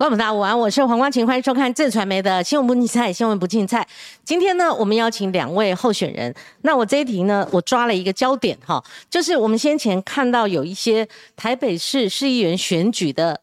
观众大家午安，我是黄光琴，欢迎收看正传媒的新闻不竞赛，新闻不竞赛。今天呢，我们邀请两位候选人。那我这一题呢，我抓了一个焦点哈，就是我们先前看到有一些台北市市议员选举的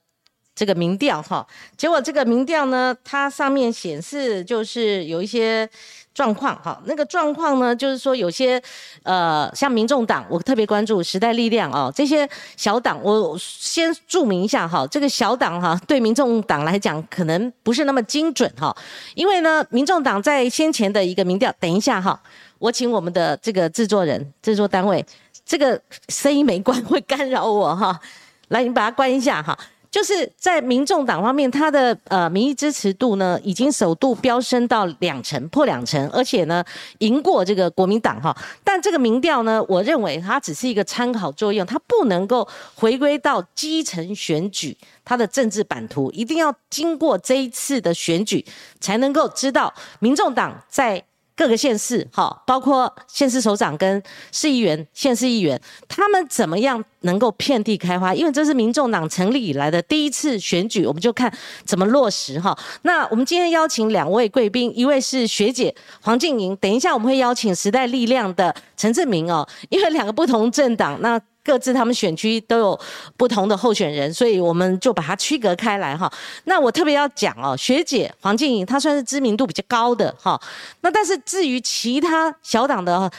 这个民调哈，结果这个民调呢，它上面显示就是有一些。状况哈，那个状况呢，就是说有些呃，像民众党，我特别关注时代力量哦，这些小党，我先注明一下哈，这个小党哈，对民众党来讲可能不是那么精准哈，因为呢，民众党在先前的一个民调，等一下哈，我请我们的这个制作人、制作单位，这个声音没关会干扰我哈，来，你把它关一下哈。就是在民众党方面，他的呃民意支持度呢，已经首度飙升到两成，破两成，而且呢，赢过这个国民党哈。但这个民调呢，我认为它只是一个参考作用，它不能够回归到基层选举它的政治版图，一定要经过这一次的选举，才能够知道民众党在。各个县市，哈，包括县市首长跟市议员、县市议员，他们怎么样能够遍地开花？因为这是民众党成立以来的第一次选举，我们就看怎么落实哈。那我们今天邀请两位贵宾，一位是学姐黄静莹，等一下我们会邀请时代力量的陈志明哦，因为两个不同政党，那。各自他们选区都有不同的候选人，所以我们就把它区隔开来哈。那我特别要讲哦，学姐黄静莹她算是知名度比较高的哈。那但是至于其他小党的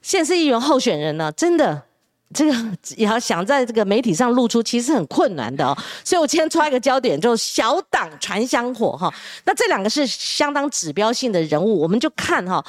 县市议员候选人呢，真的这个也 要想在这个媒体上露出，其实很困难的哦。所以我今天抓一个焦点，就是小党传香火哈。那这两个是相当指标性的人物，我们就看哈，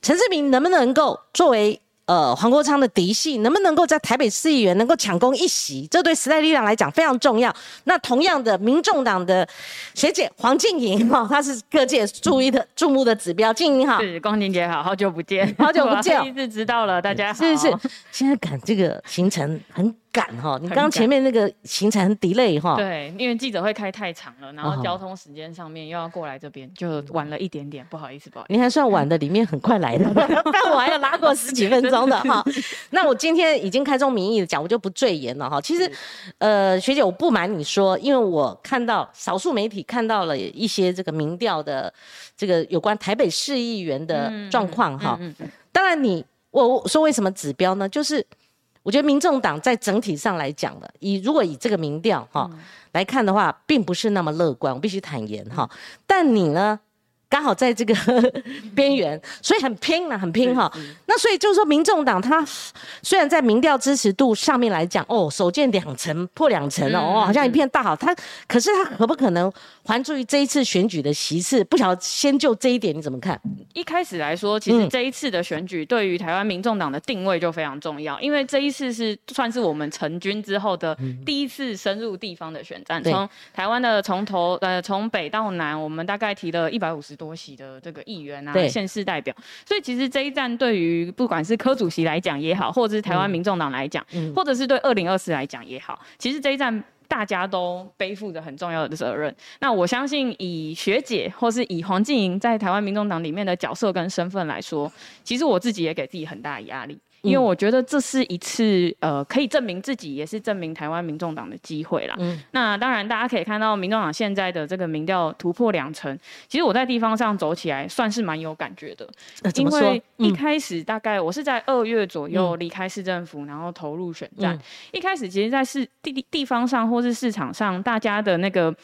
陈志明能不能够作为。呃，黄国昌的嫡系能不能够在台北市议员能够抢攻一席？这对时代力量来讲非常重要。那同样的，民众党的学姐黄静莹哈，她是各界注意的注目的指标。静莹好，是光晴姐好，好久不见，好久不见，第一次知道了，大家好。是是，现在赶这个行程很。赶哈，你刚刚前面那个行程 delay 哈，对，因为记者会开太长了，然后交通时间上面又要过来这边，就晚了一点点，不好意思，不好意思。你还算晚的，里面很快来的，但我还要拉过十几分钟的哈。那我今天已经开宗明义的讲，我就不赘言了哈。其实，呃，学姐，我不瞒你说，因为我看到少数媒体看到了一些这个民调的这个有关台北市议员的状况哈。当然，你我说为什么指标呢？就是。我觉得民众党在整体上来讲的，以如果以这个民调哈来看的话，并不是那么乐观，我必须坦言哈。但你呢？刚好在这个 边缘，所以很拼啊，很拼哈。那所以就是说，民众党他虽然在民调支持度上面来讲，哦，首见两成破两成了，哦，好像一片大好。他可是他可不可能还注于这一次选举的席次？不晓得先就这一点你怎么看？一开始来说，其实这一次的选举对于台湾民众党的定位就非常重要，因为这一次是算是我们成军之后的第一次深入地方的选战。从台湾的从头呃从北到南，我们大概提了一百五十。多席的这个议员啊，县市代表，所以其实这一站对于不管是柯主席来讲也好，或者是台湾民众党来讲，或者是对二零二四来讲也好，其实这一站大家都背负着很重要的责任。那我相信以学姐或是以黄静莹在台湾民众党里面的角色跟身份来说，其实我自己也给自己很大的压力。因为我觉得这是一次呃可以证明自己，也是证明台湾民众党的机会啦。嗯，那当然大家可以看到民众党现在的这个民调突破两成，其实我在地方上走起来算是蛮有感觉的。因为一开始大概我是在二月左右离开市政府，然后投入选战。一开始其实，在市地地方上或是市场上，大家的那个。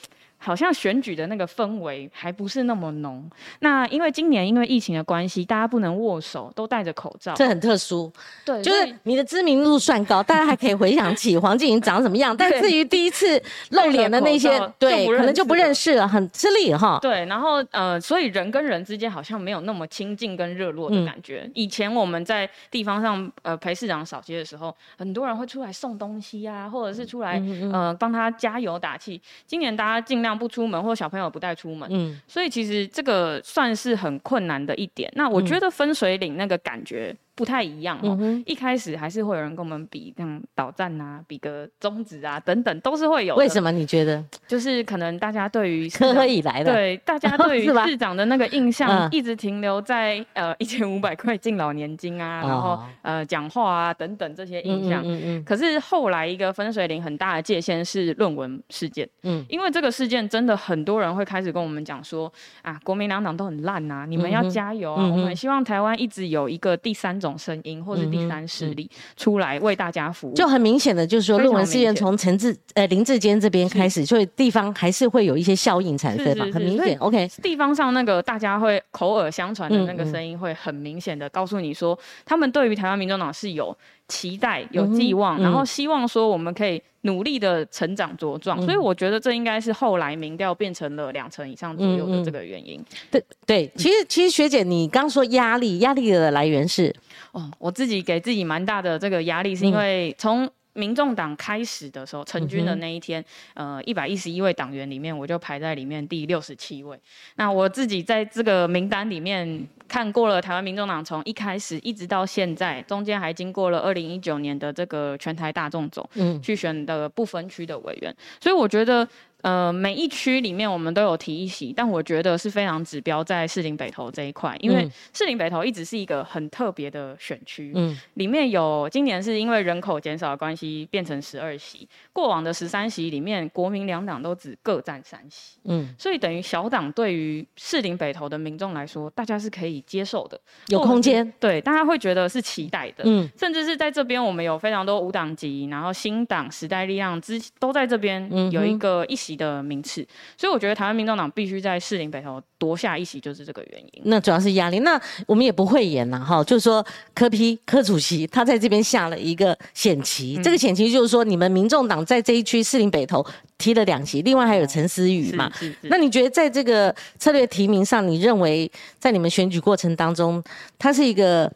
好像选举的那个氛围还不是那么浓。那因为今年因为疫情的关系，大家不能握手，都戴着口罩，这很特殊。对，就是你的知名度算高，大家还可以回想起黄静莹长什么样。但至于第一次露脸的那些，对，可能就不认识了，很吃力哈。对，然后呃，所以人跟人之间好像没有那么亲近跟热络的感觉。以前我们在地方上呃陪市长扫街的时候，很多人会出来送东西啊，或者是出来呃帮他加油打气。今年大家尽量。不出门，或小朋友不带出门，嗯，所以其实这个算是很困难的一点。那我觉得分水岭那个感觉不太一样哦。一开始还是会有人跟我们比，像导战啊，比个中指啊等等，都是会有。为什么你觉得？就是可能大家对于科科以来的，对大家对于 市长的那个印象，一直停留在呃 一千五百块敬老年金啊，然后呃讲话啊等等这些印象。嗯嗯。可是后来一个分水岭很大的界限是论文事件。嗯。因为这个事件真的很多人会开始跟我们讲说啊，国民两党都很烂呐，你们要加油啊！我们希望台湾一直有一个第三种声音或是第三势力出来为大家服务。就很明显的，就是说论文事件从陈志呃林志坚这边开始，所以地方还是会有一些效应产生嘛，很明显。OK，地方上那个大家会口耳相传的那个声音会很明显的告诉你说，他们对于台湾民众党是有期待、有寄望，然后希望说我们可以。努力的成长茁壮，所以我觉得这应该是后来民调变成了两成以上左右的这个原因。对对，其实其实学姐，你刚说压力，压力的来源是哦，我自己给自己蛮大的这个压力，是因为从民众党开始的时候成军的那一天，呃，一百一十一位党员里面，我就排在里面第六十七位。那我自己在这个名单里面。看过了台湾民众党从一开始一直到现在，中间还经过了二零一九年的这个全台大众总，嗯，去选的不分区的委员，所以我觉得。呃，每一区里面我们都有提一席，但我觉得是非常指标在士林北投这一块，因为士林北投一直是一个很特别的选区，嗯，里面有今年是因为人口减少的关系变成十二席，过往的十三席里面国民两党都只各占三席，嗯，所以等于小党对于士林北投的民众来说，大家是可以接受的，有空间，对，大家会觉得是期待的，嗯，甚至是在这边我们有非常多无党籍，然后新党时代力量之都在这边有一个一席。的名次，所以我觉得台湾民众党必须在士林北投夺下一席，就是这个原因。那主要是压力。那我们也不会演了哈，就是说柯批柯主席他在这边下了一个险棋，这个险棋就是说你们民众党在这一区士林北投提了两席，另外还有陈思宇嘛。那你觉得在这个策略提名上，你认为在你们选举过程当中，他是一个？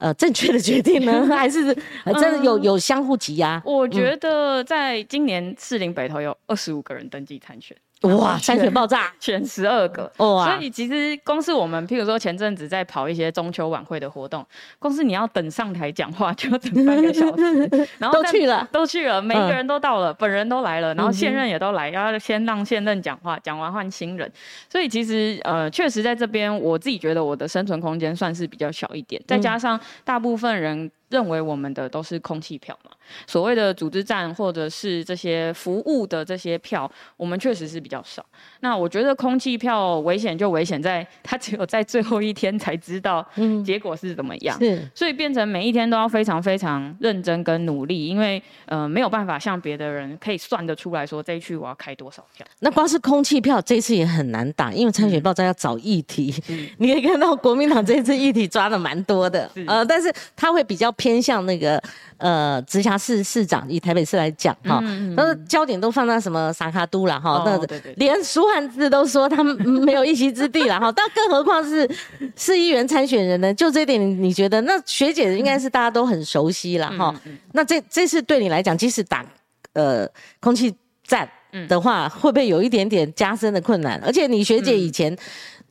呃，正确的决定呢，还是真的有有相互挤压？我觉得在今年士林北投有二十五个人登记参选。哇！筛选爆炸，选十二个哇！所以其实光是我们，譬如说前阵子在跑一些中秋晚会的活动，光是你要等上台讲话就要等半个小时，然后都去了，都去了，每一个人都到了，本人都来了，然后现任也都来，要先让现任讲话，讲完换新人。所以其实呃，确实在这边，我自己觉得我的生存空间算是比较小一点，再加上大部分人。认为我们的都是空气票嘛？所谓的组织战或者是这些服务的这些票，我们确实是比较少。那我觉得空气票危险就危险在，他只有在最后一天才知道 结果是怎么样。是，所以变成每一天都要非常非常认真跟努力，因为呃没有办法像别的人可以算得出来说这一区我要开多少票。那光是空气票这次也很难打，因为参选报站要找议题。你可以看到国民党这次议题抓的蛮多的，呃，但是他会比较。偏向那个呃直辖市市长，以台北市来讲哈，都是焦点都放在什么萨卡都了哈，那连苏汉字都说他们没有一席之地了哈，但更何况是市议员参选人呢？就这点，你觉得那学姐应该是大家都很熟悉了哈？那这这次对你来讲，即使打呃空气战的话，会不会有一点点加深的困难？而且你学姐以前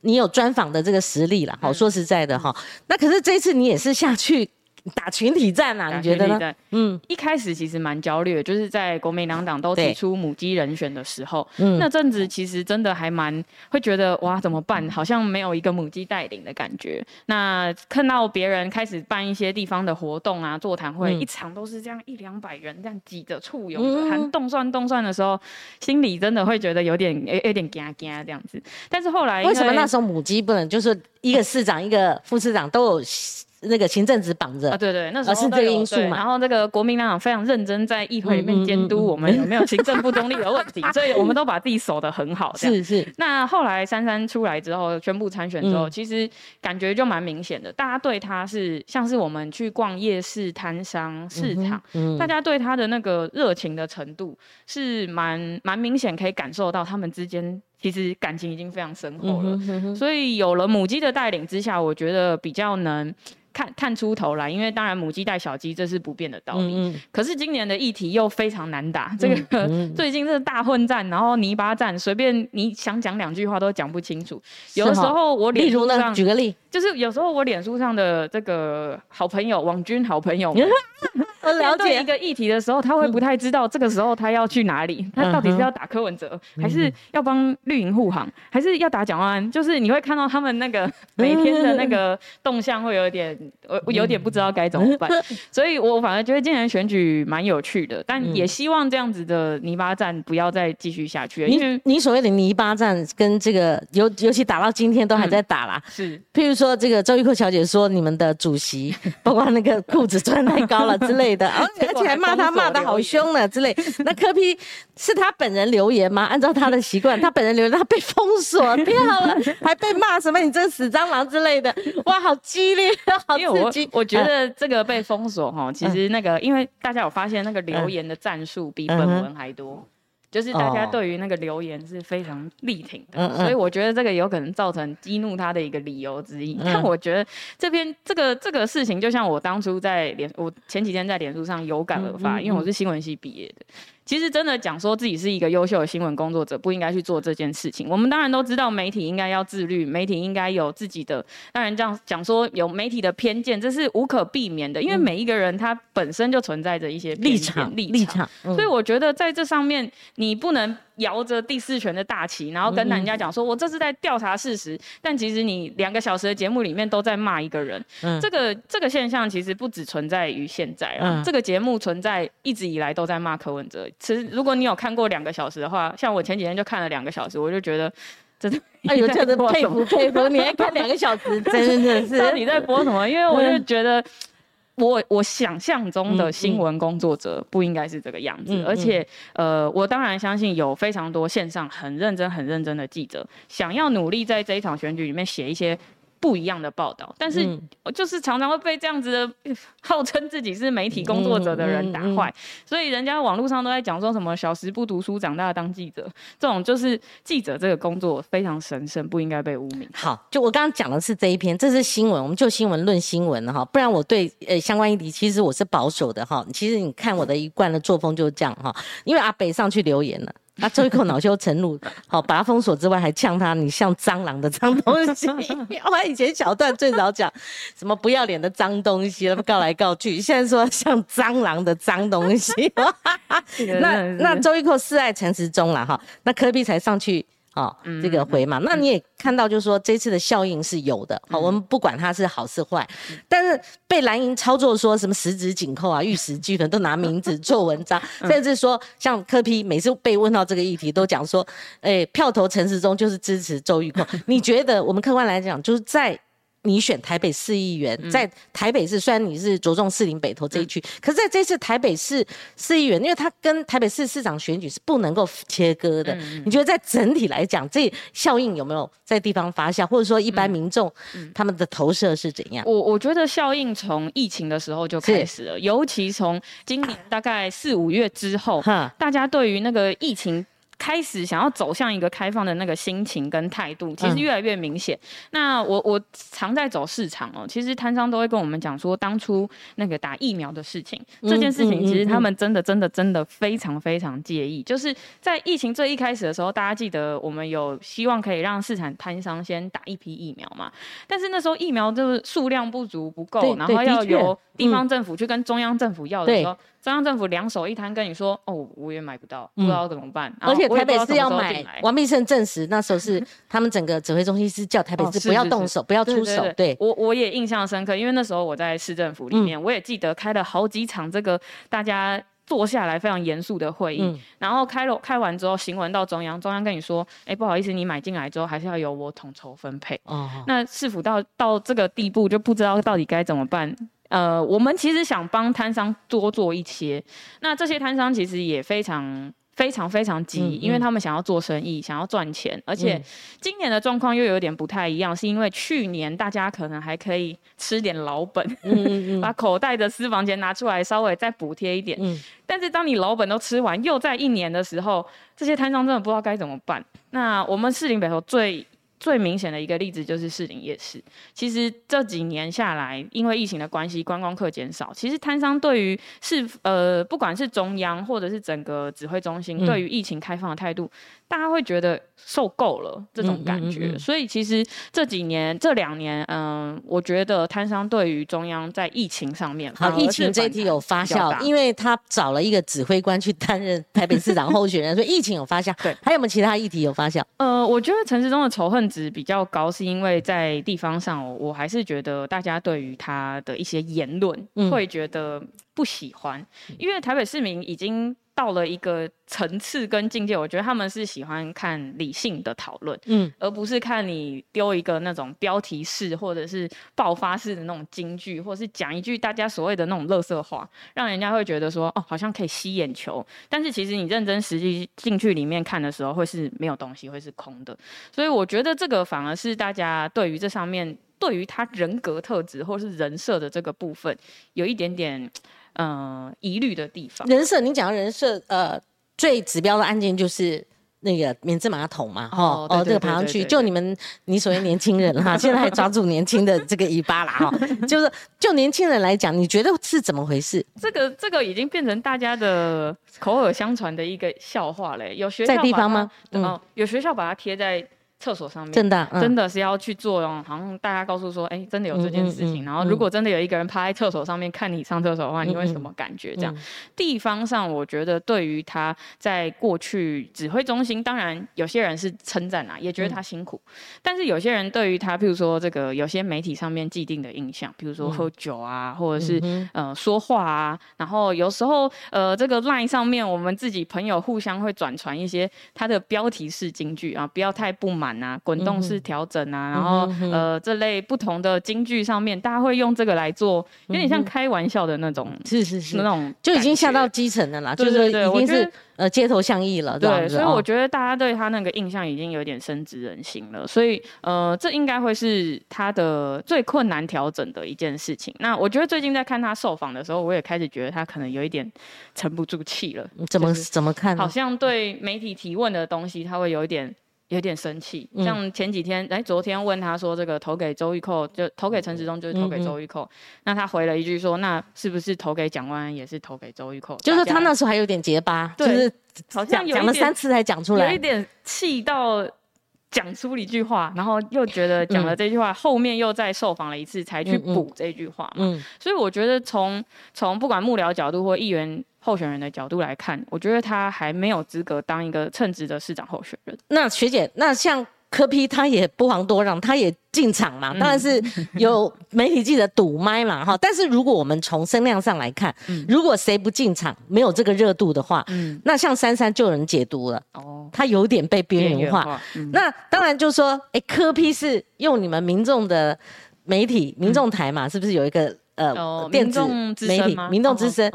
你有专访的这个实力了，好说实在的哈，那可是这次你也是下去。打群体战啊？你觉得呢？嗯，一开始其实蛮焦虑，就是在国民两党都提出母鸡人选的时候，嗯，那阵子其实真的还蛮会觉得哇，怎么办？好像没有一个母鸡带领的感觉。那看到别人开始办一些地方的活动啊，座谈会，一场都是这样一两百人这样挤着簇拥着，还动算动算的时候，心里真的会觉得有点有有点惊惊这样子。但是后来为什么那时候母鸡不能就是一个市长一个副市长都有？那个行政职绑着啊，对对，那时候是这个因素嘛。然后这个国民党非常认真在议会里面监督我们有没有行政不中立的问题，所以我们都把自己守得很好。是是。那后来珊珊出来之后宣布参选之后，其实感觉就蛮明显的，大家对他是像是我们去逛夜市摊商市场，大家对他的那个热情的程度是蛮蛮明显，可以感受到他们之间。其实感情已经非常深厚了。所以有了母鸡的带领之下，我觉得比较能。看看出头来，因为当然母鸡带小鸡这是不变的道理。嗯嗯。可是今年的议题又非常难打，这个 最近这大混战，然后泥巴战，随便你想讲两句话都讲不清楚。有的时候我脸书上举个例，就是有时候我脸书上的这个好朋友王军好朋友。我了解一个议题的时候，他会不太知道这个时候他要去哪里，他到底是要打柯文哲，还是要帮绿营护航，还是要打蒋万安？就是你会看到他们那个每天的那个 动向，会有点我有点不知道该怎么办。所以我反而觉得今年选举蛮有趣的，但也希望这样子的泥巴战不要再继续下去。因为你所谓的泥巴战跟这个尤尤其打到今天都还在打啦。是，譬如说这个周玉蔻小姐说你们的主席 包括那个裤子穿太高了 之类。的，而且还骂他骂的好凶呢之类。那柯批是他本人留言吗？按照他的习惯，他本人留言，他被封锁掉了，还被骂什么你这死蟑螂之类的。哇，好激烈，好刺激。我觉得这个被封锁哈，其实那个因为大家有发现那个留言的战术比本文还多。就是大家对于那个留言是非常力挺的，所以我觉得这个有可能造成激怒他的一个理由之一。但我觉得这边这个这个事情，就像我当初在脸，我前几天在脸书上有感而发，因为我是新闻系毕业的。其实真的讲说自己是一个优秀的新闻工作者，不应该去做这件事情。我们当然都知道媒体应该要自律，媒体应该有自己的。当然这样讲说有媒体的偏见，这是无可避免的，因为每一个人他本身就存在着一些立场立场。所以我觉得在这上面，你不能摇着第四权的大旗，然后跟人家讲说我这是在调查事实，但其实你两个小时的节目里面都在骂一个人。这个这个现象其实不只存在于现在啊，这个节目存在一直以来都在骂柯文哲。其实，如果你有看过两个小时的话，像我前几天就看了两个小时，我就觉得真的，哎呦，真的佩服佩服！你还看两个小时，真的是到底在播什么？因为我就觉得，我我想象中的新闻工作者不应该是这个样子，而且，呃，我当然相信有非常多线上很认真、很认真的记者，想要努力在这一场选举里面写一些。不一样的报道，但是就是常常会被这样子的 号称自己是媒体工作者的人打坏，所以人家网络上都在讲说什么小时不读书长大当记者，这种就是记者这个工作非常神圣，不应该被污名。好，就我刚刚讲的是这一篇，这是新闻，我们就新闻论新闻哈，不然我对呃相关议题其实我是保守的哈。其实你看我的一贯的作风就是这样哈，因为阿北上去留言了。他周一口恼羞成怒，好把他封锁之外，还呛他你像蟑螂的脏东西。我以前小段最早讲什么不要脸的脏东西，告来告去，现在说像蟑螂的脏东西。那那周一蔻示爱陈时中了哈，那科比才上去。哦，这个回嘛，那你也看到，就是说这次的效应是有的。好，我们不管它是好是坏，但是被蓝营操作说什么十指紧扣啊、玉石俱焚，都拿名字做文章，甚至说像柯批每次被问到这个议题，都讲说，哎，票投陈时中就是支持周玉蔻。你觉得我们客观来讲，就是在。你选台北市议员，在台北市虽然你是着重士林北投这一区，可是在这次台北市市议员，因为他跟台北市市长选举是不能够切割的。你觉得在整体来讲，这效应有没有在地方发酵，或者说一般民众他们的投射是怎样？我我觉得效应从疫情的时候就开始了，尤其从今年大概四五月之后，大家对于那个疫情。开始想要走向一个开放的那个心情跟态度，其实越来越明显。那我我常在走市场哦，其实摊商都会跟我们讲说，当初那个打疫苗的事情，这件事情其实他们真的真的真的非常非常介意。就是在疫情最一开始的时候，大家记得我们有希望可以让市场摊商先打一批疫苗嘛？但是那时候疫苗就是数量不足不够，然后要由地方政府去跟中央政府要的时候。中央政府两手一摊，跟你说：“哦，我也买不到，不知道怎么办。”而且台北市要买，王必胜证实那时候是他们整个指挥中心是叫台北市不要动手，不要出手。对，我我也印象深刻，因为那时候我在市政府里面，我也记得开了好几场这个大家坐下来非常严肃的会议，然后开了开完之后，行文到中央，中央跟你说：“哎，不好意思，你买进来之后还是要由我统筹分配。”哦，那市府到到这个地步就不知道到底该怎么办。呃，我们其实想帮摊商多做一些，那这些摊商其实也非常非常非常急，因为他们想要做生意，想要赚钱，而且今年的状况又有点不太一样，是因为去年大家可能还可以吃点老本，把口袋的私房钱拿出来稍微再补贴一点，但是当你老本都吃完，又在一年的时候，这些摊商真的不知道该怎么办。那我们士林北投最最明显的一个例子就是士林夜市。其实这几年下来，因为疫情的关系，观光客减少。其实摊商对于是呃，不管是中央或者是整个指挥中心，对于疫情开放的态度，大家会觉得受够了这种感觉。所以其实这几年这两年，嗯，我觉得摊商对于中央在疫情上面，好，疫情这一题有发酵，因为他找了一个指挥官去担任台北市长候选人，所以疫情有发酵。对，还有没有其他议题有发酵？呃，我觉得陈时中的仇恨值比较高，是因为在地方上，我还是觉得大家对于他的一些言论会觉得不喜欢，因为台北市民已经到了一个层次跟境界，我觉得他们是喜欢看理性的讨论，嗯，而不是看你丢一个那种标题式或者是爆发式的那种金句，或者是讲一句大家所谓的那种乐色话，让人家会觉得说哦，好像可以吸眼球，但是其实你认真实际进去里面看的时候，会是没有东西，会是空的，所以我觉得这个反而是大家对于这上面。对于他人格特质或是人设的这个部分，有一点点嗯疑虑的地方。人设，你讲人设，呃，最指标的案件就是那个免治马桶嘛，哈，哦，这个爬上去，就你们你所谓年轻人哈，现在还抓住年轻的这个尾巴了哈，就是就年轻人来讲，你觉得是怎么回事？这个这个已经变成大家的口耳相传的一个笑话嘞，有学校在地方吗？嗯，有学校把它贴在。厕所上面真的真的是要去做哦，好像大家告诉说，哎，真的有这件事情。然后如果真的有一个人趴在厕所上面看你上厕所的话，你会什么感觉？这样地方上，我觉得对于他在过去指挥中心，当然有些人是称赞啊，也觉得他辛苦。但是有些人对于他，譬如说这个有些媒体上面既定的印象，比如说喝酒啊，或者是呃说话啊，然后有时候呃这个 line 上面我们自己朋友互相会转传一些他的标题式金句啊，不要太不满。啊，滚动式调整啊，然后呃，这类不同的京剧上面，大家会用这个来做，有点像开玩笑的那种，是是是那种，就已经下到基层的啦，就是已经是呃街头巷议了，对，所以我觉得大家对他那个印象已经有点深植人心了，所以呃，这应该会是他的最困难调整的一件事情。那我觉得最近在看他受访的时候，我也开始觉得他可能有一点沉不住气了。怎么怎么看？好像对媒体提问的东西，他会有一点。有点生气，像前几天，哎，昨天问他说这个投给周玉蔻，就投给陈时中，就是投给周玉蔻。那他回了一句说，那是不是投给蒋万安也是投给周玉蔻？就是他那时候还有点结巴，就是好像讲了三次才讲出来，有一点气到讲出一句话，然后又觉得讲了这句话，后面又再受访了一次才去补这句话嘛。所以我觉得从从不管幕僚角度或议员。候选人的角度来看，我觉得他还没有资格当一个称职的市长候选人。那学姐，那像柯批，他也不遑多让，他也进场嘛，当然是有媒体记者堵麦嘛，哈。但是如果我们从声量上来看，如果谁不进场，没有这个热度的话，嗯那像珊珊就有人解读了，哦，他有点被边缘化。那当然就说，哎，柯批是用你们民众的媒体、民众台嘛，是不是有一个呃电子媒体、民众之声？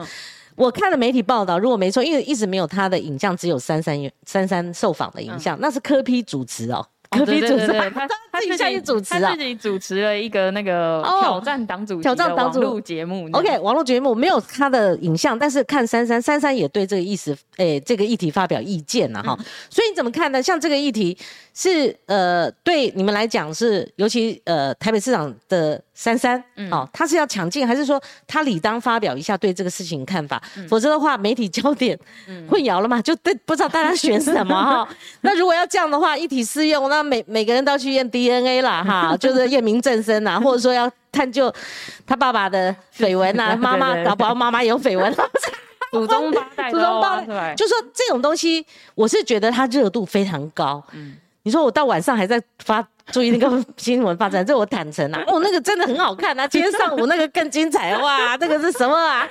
我看了媒体报道，如果没错，因为一直没有他的影像，只有珊珊、珊珊受访的影像，那是科批主持哦。科比主持，他他自己主持啊，自己主持了一个那个挑战党主挑战党主节目。OK，网络节目没有他的影像，但是看珊珊，珊珊也对这个意思，诶，这个议题发表意见了哈。所以你怎么看呢？像这个议题是呃，对你们来讲是，尤其呃，台北市长的珊珊，哦，他是要抢镜，还是说他理当发表一下对这个事情看法？否则的话，媒体焦点 混淆了嘛，就对不知道大家选什么哈。那如果要这样的话，一体适用那。每每个人都要去验 DNA 啦，哈，就是验明正身呐，或者说要探究他爸爸的绯闻呐，妈妈搞不好妈妈有绯闻，祖宗八代，祖宗八代，就说这种东西，我是觉得它热度非常高。嗯，你说我到晚上还在发。注意那个新闻发展，这我坦诚啊，哦，那个真的很好看啊！今天上午那个更精彩哇，那个是什么啊？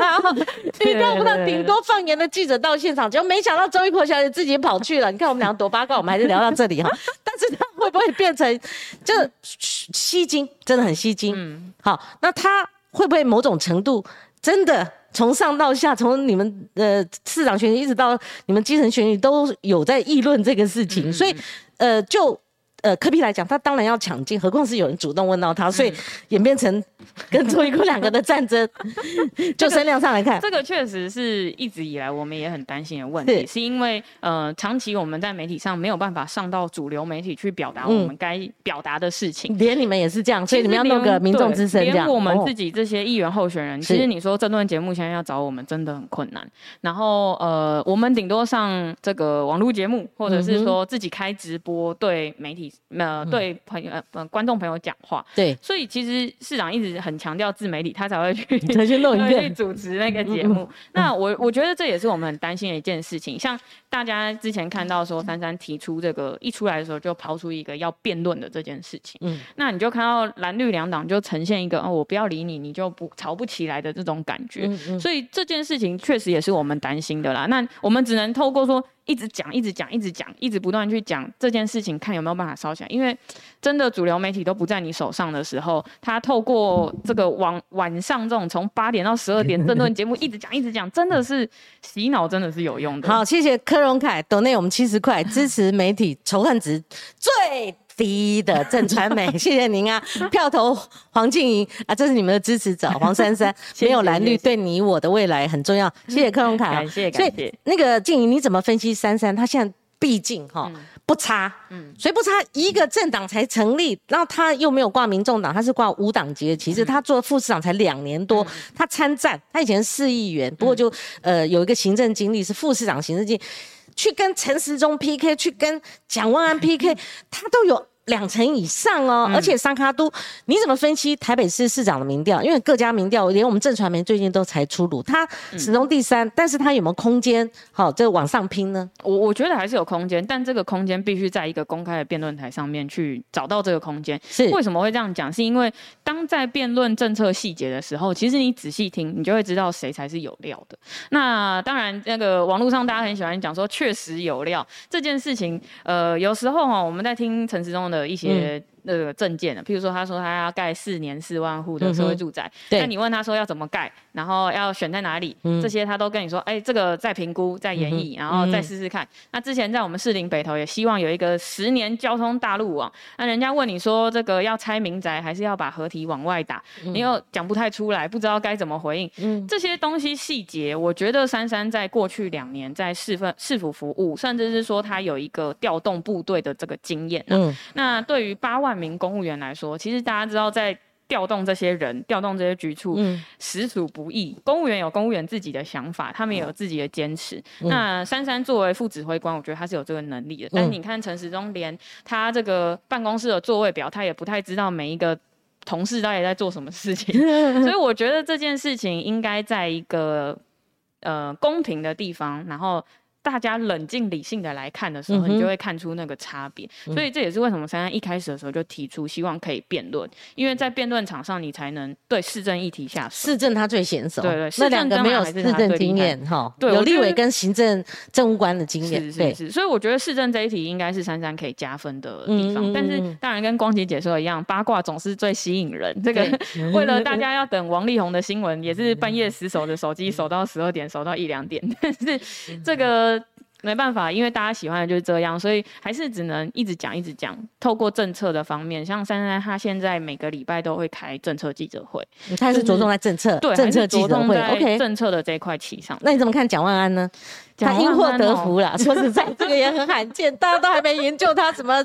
你料不到顶多放言的记者到现场，就没想到周一婆小姐自己跑去了。你看我们两个多八卦，我们还是聊到这里哈。但是他会不会变成就吸睛？真的很吸睛。嗯，好，那他会不会某种程度真的从上到下，从你们呃市长选举一直到你们基层选举都有在议论这个事情？所以呃就。呃科比来讲，他当然要抢镜，何况是有人主动问到他，所以演变成 跟周一坤两个的战争。就声量上来看，这个确实是一直以来我们也很担心的问题，是因为呃长期我们在媒体上没有办法上到主流媒体去表达我们该表达的事情，连你们也是这样，所以你们要弄个民众之声这样。连我们自己这些议员候选人，其实你说这段节目现在要找我们真的很困难。然后呃，我们顶多上这个网络节目，或者是说自己开直播对媒体呃对朋友呃观众朋友讲话。对，所以其实市长一直很强调自媒体，他才会去 才去弄一 个主持那个节目。那我我觉得这也是我们很担心的一件事情。像大家之前看到说珊珊提出这个一出来的时候就抛出一个要辩论的这件事情，嗯，那你就看到蓝绿两党就呈现一个哦我不要理你，你就不吵不起来的这种感觉。所以这件事情确实也是我们担心的啦。那我们只能透过说。一直讲，一直讲，一直讲，一直不断去讲这件事情，看有没有办法烧起来。因为 真的主流媒体都不在你手上的时候，他透过这个晚晚上这种从八点到十二点这段节目一直讲，一直讲，真的是洗脑，真的是有用的。好，谢谢柯荣凯，等内我们七十块支持媒体仇恨值最。第一的正传美，谢谢您啊！票投黄静怡啊，这是你们的支持者 黄珊珊，没有蓝绿对你我的未来很重要。谢谢柯荣凯，感谢感谢。那个静怡，你怎么分析珊珊？她现在毕竟哈不差，嗯，所以不差一个政党才成立，然后她又没有挂民众党，她是挂无党籍的旗帜。他做副市长才两年多，他参战，她以前四亿元，不过就呃有一个行政经历是副市长行政经。去跟陈时中 PK，去跟蒋万安 PK，他都有。两成以上哦，而且三卡都，你怎么分析台北市市长的民调？因为各家民调，连我们正传媒最近都才出炉，他始终第三，但是他有没有空间？好，这往上拼呢？我我觉得还是有空间，但这个空间必须在一个公开的辩论台上面去找到这个空间。是为什么会这样讲？是因为当在辩论政策细节的时候，其实你仔细听，你就会知道谁才是有料的。那当然，那个网络上大家很喜欢讲说确实有料这件事情，呃，有时候哈，我们在听陈时中。的的一些。那个证件的，譬如说他说他要盖四年四万户的社会住宅，那你问他说要怎么盖，然后要选在哪里，这些他都跟你说，哎，这个再评估、再演绎，然后再试试看。那之前在我们士林北投也希望有一个十年交通大路网，那人家问你说这个要拆民宅还是要把合体往外打，你又讲不太出来，不知道该怎么回应。嗯，这些东西细节，我觉得珊珊在过去两年在市份市府服务，甚至是说他有一个调动部队的这个经验。嗯，那对于八万。名公务员来说，其实大家知道，在调动这些人、调动这些局处，实属不易。公务员有公务员自己的想法，他们也有自己的坚持。那珊珊作为副指挥官，我觉得他是有这个能力的。但你看陈时中，连他这个办公室的座位表，他也不太知道每一个同事到底在做什么事情。所以我觉得这件事情应该在一个呃公平的地方，然后。大家冷静理性的来看的时候，你就会看出那个差别。所以这也是为什么珊珊一开始的时候就提出希望可以辩论，因为在辩论场上你才能对市政议题下手。市政他最娴熟，对对，那两个没有市政经验哈，有立委跟行政政务官的经验，是是是。所以我觉得市政这一题应该是珊珊可以加分的地方。但是当然跟光杰姐说的一样，八卦总是最吸引人。这个为了大家要等王力宏的新闻，也是半夜死守着手机，守到十二点，守到一两点。但是这个。没办法，因为大家喜欢的就是这样，所以还是只能一直讲，一直讲。透过政策的方面，像珊珊她现在每个礼拜都会开政策记者会，他是着重在政策，对，政策记者会，OK，政策的这一块起上。那你怎么看蒋万安呢？他因祸得福了，说实在，这个也很罕见，大家都还没研究他什么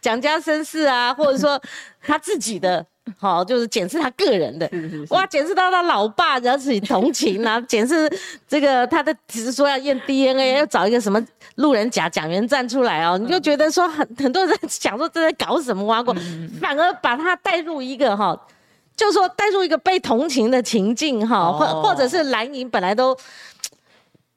蒋家身世啊，或者说他自己的。好，就是检视他个人的，哇，检视到他老爸然后自己同情啊，检视这个他的只是说要验 DNA，要找一个什么路人甲蒋元站出来哦，你就觉得说很很多人想说这在搞什么挖过，反而把他带入一个哈，就说带入一个被同情的情境哈，或或者是蓝营本来都。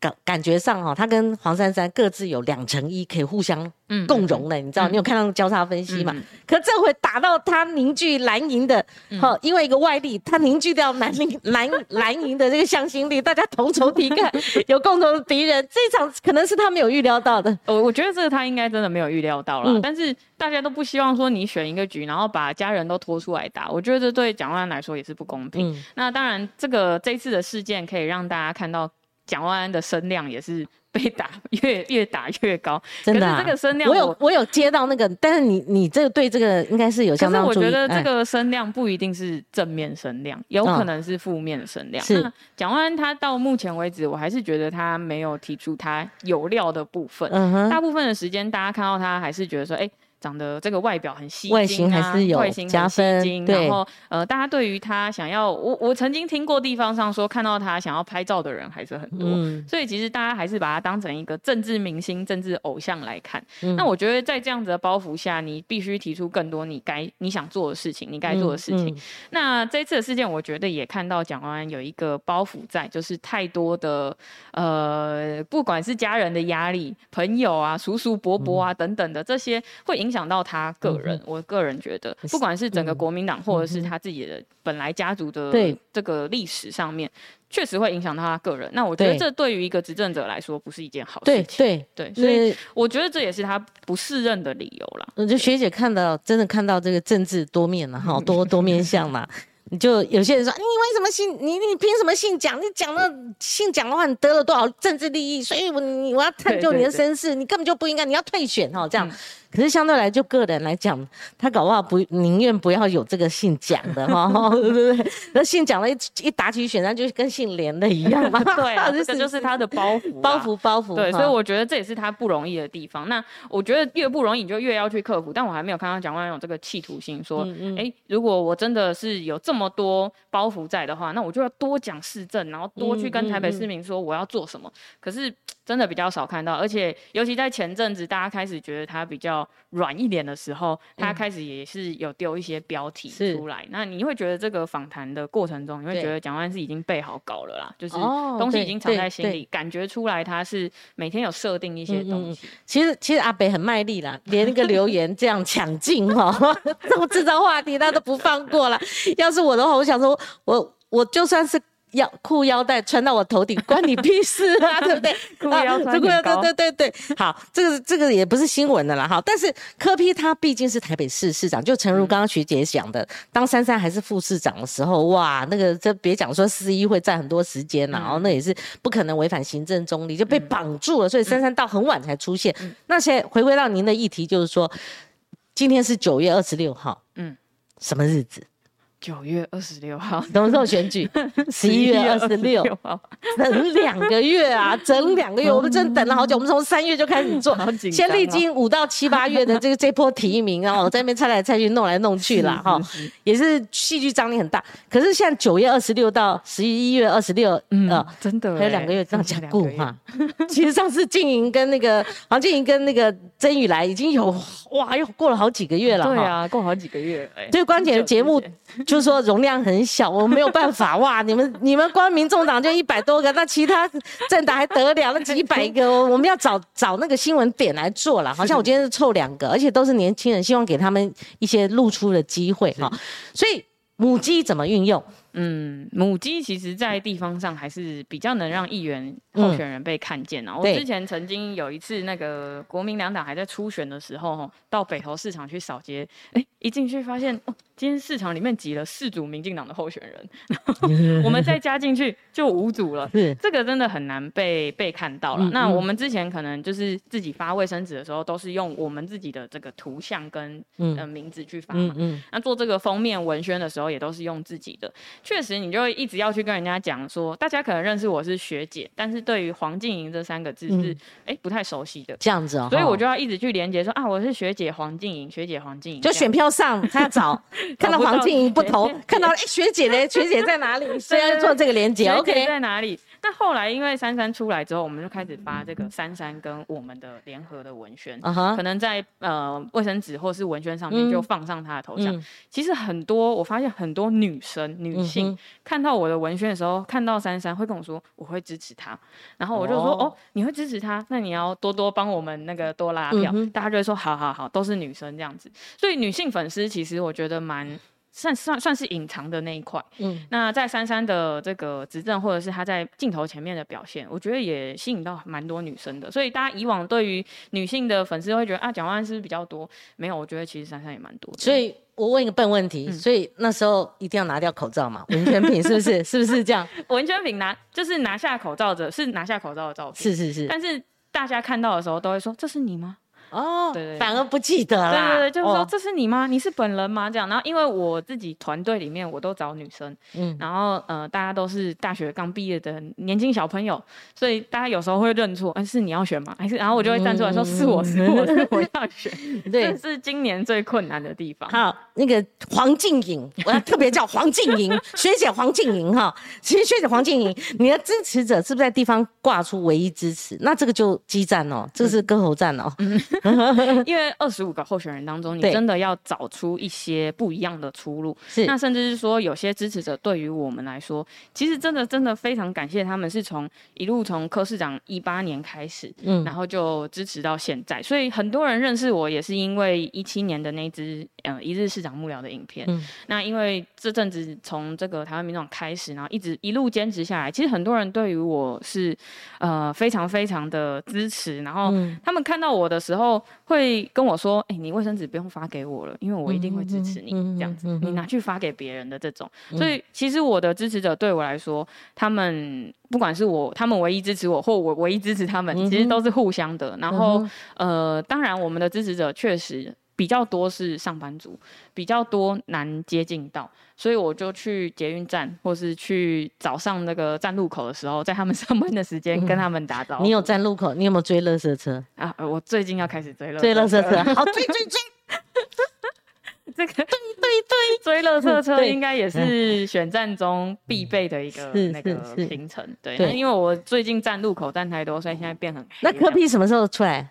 感感觉上哈，他跟黄珊珊各自有两成一可以互相共融的，你知道？你有看到交叉分析嘛？可这回打到他凝聚蓝营的，哈，因为一个外力，他凝聚掉蓝营蓝 蓝营的这个向心力，大家同仇敌忾，有共同的敌人。这一场可能是他没有预料到的。我我觉得这个他应该真的没有预料到了。但是大家都不希望说你选一个局，然后把家人都拖出来打。我觉得这对蒋万安来说也是不公平。那当然，这个这次的事件可以让大家看到。蒋万安的声量也是。被打越越打越高，真的。这个声量，我有我有接到那个，但是你你这个对这个应该是有相当注意。我觉得这个声量不一定是正面声量，有可能是负面声量。是蒋万安他到目前为止，我还是觉得他没有提出他有料的部分。嗯哼，大部分的时间大家看到他还是觉得说，哎。长得这个外表很吸睛啊，外形还是有加分。然后呃，大家对于他想要，我我曾经听过地方上说，看到他想要拍照的人还是很多。所以其实大家还是把他当成一个政治明星、政治偶像来看。那我觉得在这样子的包袱下，你必须提出更多你该你想做的事情，你该做的事情。那这次的事件，我觉得也看到蒋万安有一个包袱在，就是太多的呃，不管是家人的压力、朋友啊、叔叔伯伯啊等等的这些，会影。影响到他个人，我个人觉得，不管是整个国民党，或者是他自己的本来家族的这个历史上面，确实会影响到他个人。那我觉得这对于一个执政者来说，不是一件好事情。对对对，所以我觉得这也是他不适任的理由了。我觉得学姐看到真的看到这个政治多面了哈，多多面相嘛。你就有些人说，你为什么姓你？你凭什么姓蒋？你讲了姓蒋的话，你得了多少政治利益？所以我你我要探究你的身世，你根本就不应该，你要退选哈，这样。可是相对来，就个人来讲，他搞不好不宁愿不要有这个姓蒋的哈，对不对？那姓蒋的一一打起选战，就跟姓连的一样嘛。对，这就是他的包袱，包袱，包袱。对，所以我觉得这也是他不容易的地方。那我觉得越不容易，你就越要去克服。但我还没有看到蒋万安有这个企图心，说，哎，如果我真的是有这么多包袱在的话，那我就要多讲市政，然后多去跟台北市民说我要做什么。可是真的比较少看到，而且尤其在前阵子，大家开始觉得他比较。软一点的时候，他开始也是有丢一些标题出来。那你会觉得这个访谈的过程中，你会觉得蒋万是已经备好稿了啦，就是东西已经藏在心里，感觉出来他是每天有设定一些东西。其实其实阿北很卖力啦，连一个留言这样抢镜哈，这么制造话题他都不放过了。要是我的话，我想说，我我就算是。腰裤腰带穿到我头顶，关你屁事啊，对不对？裤腰穿对对对对，好，这个这个也不是新闻的啦，哈。但是柯批他毕竟是台北市市长，就诚如刚刚学姐讲的，当珊珊还是副市长的时候，哇，那个这别讲说司议会占很多时间了，然后那也是不可能违反行政中立，就被绑住了，所以珊珊到很晚才出现。那现在回归到您的议题，就是说，今天是九月二十六号，嗯，什么日子？九月二十六号，什么时候选举？十一月二十六号，等两个月啊，整两个月，我们真等了好久。我们从三月就开始做，先历经五到七八月的这个 这波提名，然后在那边猜来猜去，弄来弄去了哈，也是戏剧张力很大。可是现在九月二十六到十一月二十六，嗯，真的还有两个月这样讲过哈。其实上次静莹跟那个黄静莹跟那个曾宇来已经有哇，又过了好几个月了。对啊，过好几个月。对关姐的节目。就是说容量很小，我没有办法哇！你们你们光民众党就一百多个，那其他政党还得了那几百个？我们要找找那个新闻点来做了。好像我今天是凑两个，而且都是年轻人，希望给他们一些露出的机会哈。所以母鸡怎么运用？嗯，母鸡其实，在地方上还是比较能让议员候选人被看见啊。我之前曾经有一次，那个国民两党还在初选的时候，到北投市场去扫街，哎，一进去发现。今天市场里面挤了四组民进党的候选人，我们再加进去就五组了。是这个真的很难被被看到了。那我们之前可能就是自己发卫生纸的时候，都是用我们自己的这个图像跟呃名字去发嘛。嗯那做这个封面文宣的时候，也都是用自己的。确实，你就一直要去跟人家讲说，大家可能认识我是学姐，但是对于黄静莹这三个字是哎不太熟悉的。这样子哦，所以我就要一直去连接说啊，我是学姐黄静莹，学姐黄静莹。就选票上 他要找。看到黄静怡不投，看到哎学姐嘞，学姐在哪里？所以要做这个连接。OK，在哪里？那后来因为珊珊出来之后，我们就开始发这个珊珊跟我们的联合的文宣，可能在呃卫生纸或是文宣上面就放上她的头像。其实很多我发现很多女生女性看到我的文宣的时候，看到珊珊会跟我说我会支持她，然后我就说哦你会支持她，那你要多多帮我们那个多拉票。大家就会说好好好，都是女生这样子。所以女性粉丝其实我觉得蛮。算算算是隐藏的那一块。嗯，那在珊珊的这个执政，或者是她在镜头前面的表现，我觉得也吸引到蛮多女生的。所以大家以往对于女性的粉丝会觉得啊，蒋万安是不是比较多？没有，我觉得其实珊珊也蛮多。所以我问一个笨问题，所以那时候一定要拿掉口罩嘛？文宣品是不是？是不是这样？文宣品拿就是拿下口罩的，是拿下口罩的照片。是是是。但是大家看到的时候都会说：“这是你吗？”哦，对对，反而不记得了。对对对，就是说这是你吗？你是本人吗？这样，然后因为我自己团队里面我都找女生，嗯，然后呃大家都是大学刚毕业的年轻小朋友，所以大家有时候会认错，哎，是你要选吗？还是然后我就会站出来说是我是我是我 要选，对，是今年最困难的地方。好，那个黄静莹，我要特别叫黄静莹 学姐黄静莹哈，其实学姐黄静莹，你的支持者是不是在地方挂出唯一支持？那这个就激战哦，这个是割喉战哦。因为二十五个候选人当中，你真的要找出一些不一样的出路。是，那甚至是说，有些支持者对于我们来说，其实真的真的非常感谢他们，是从一路从柯市长一八年开始，嗯，然后就支持到现在。所以很多人认识我，也是因为一七年的那支呃一日市长幕僚的影片。嗯，那因为这阵子从这个台湾民众开始，然后一直一路坚持下来，其实很多人对于我是呃非常非常的支持，然后他们看到我的时候。会跟我说：“哎，你卫生纸不用发给我了，因为我一定会支持你这样子。你拿去发给别人的这种，所以其实我的支持者对我来说，他们不管是我，他们唯一支持我，或我唯一支持他们，其实都是互相的。然后，呃，当然我们的支持者确实。”比较多是上班族，比较多难接近到，所以我就去捷运站，或是去早上那个站路口的时候，在他们 上班的时间跟他们打招呼。你有站路口？你有没有追乐色车啊？我最近要开始追乐追乐色车，好追追追！这个对对对，追乐色车应该也是选战中必备的一个那个行程。对，因为我最近站路口站太多，所以现在变很。那科比什么时候出来？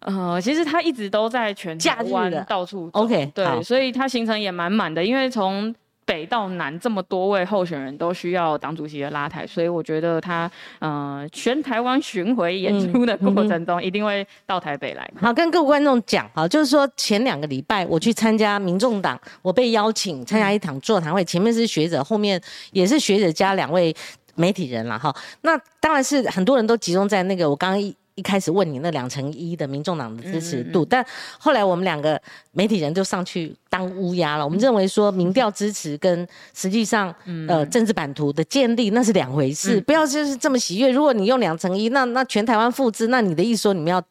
呃，其实他一直都在全台湾到处 OK，对，所以他行程也满满的，因为从北到南这么多位候选人都需要党主席的拉台，所以我觉得他呃全台湾巡回演出的过程中一定会到台北来。好，跟各位观众讲啊，就是说前两个礼拜我去参加民众党，我被邀请参加一场座谈会，前面是学者，后面也是学者加两位媒体人了哈。那当然是很多人都集中在那个我刚刚一。一开始问你那两成一的民众党的支持度，但后来我们两个媒体人就上去当乌鸦了。我们认为说民调支持跟实际上呃政治版图的建立那是两回事，不要就是这么喜悦。如果你用两成一，那那全台湾复制，那你的意思说你们要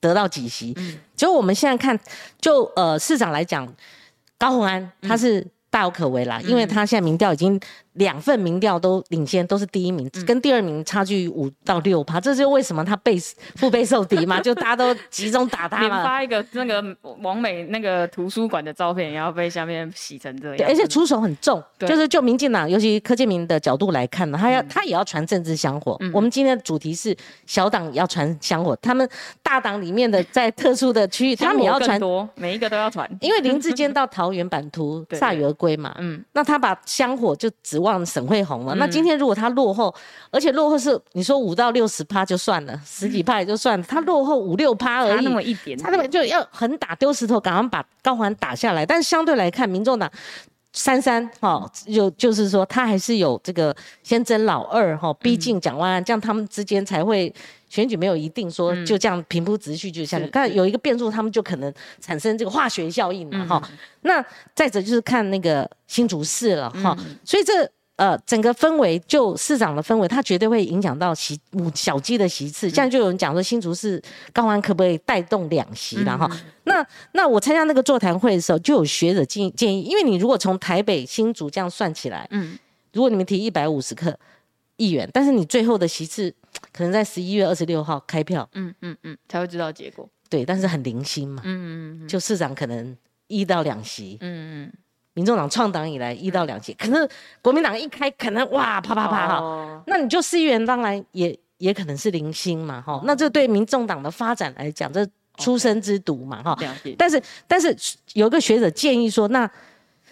得到几席？就我们现在看，就呃市长来讲，高鸿安他是大有可为啦，因为他现在民调已经。两份民调都领先，都是第一名，跟第二名差距五到六趴，这就为什么他被腹背受敌嘛，就大家都集中打他嘛。发一个那个王美那个图书馆的照片，然后被下面洗成这样。而且出手很重，就是就民进党，尤其柯建明的角度来看呢，他要他也要传政治香火。我们今天的主题是小党要传香火，他们大党里面的在特殊的区域，他们也要传多，每一个都要传。因为林志坚到 桃园版图铩羽而归嘛，嗯，那他把香火就指。望沈惠红了。那今天如果他落后，而且落后是你说五到六十趴就算了，十几趴也就算了，他落后五六趴而已，那么一点，他那么就要狠打丢石头，赶快把高环打下来。但是相对来看，民众党三三哈，就就是说他还是有这个先争老二哈，逼近蒋万安，这样他们之间才会选举没有一定说就这样平铺直叙，就像刚有一个变数，他们就可能产生这个化学效应嘛哈。那再者就是看那个新竹市了哈，所以这。呃，整个氛围就市长的氛围，它绝对会影响到席五小鸡的席次。现在就有人讲说，新竹市高安可不可以带动两席了哈？那那我参加那个座谈会的时候，就有学者建建议，因为你如果从台北新竹这样算起来，嗯，如果你们提一百五十克议员，但是你最后的席次可能在十一月二十六号开票，嗯嗯嗯，才会知道结果。对，但是很零星嘛，嗯嗯嗯，就市长可能一到两席，嗯嗯。民众党创党以来一到两届，可是国民党一开，可能哇啪啪啪哈，那你就议员当然也也可能是零星嘛哈，那这对民众党的发展来讲，这出生之毒嘛哈。但是但是有个学者建议说，那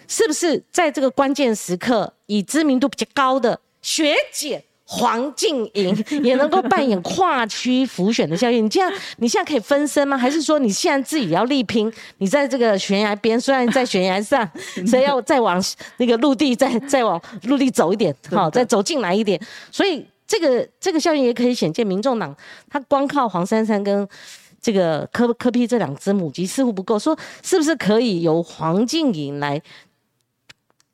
是不是在这个关键时刻，以知名度比较高的学姐黄静莹 也能够扮演跨区浮选的效应。你这样，你现在可以分身吗？还是说你现在自己要力拼？你在这个悬崖边，虽然在悬崖上，所以要再往那个陆地再再往陆地走一点，好，再走进来一点。所以这个这个效应也可以显见，民众党他光靠黄珊珊跟这个柯柯批这两只母鸡似乎不够，说是不是可以由黄静莹来？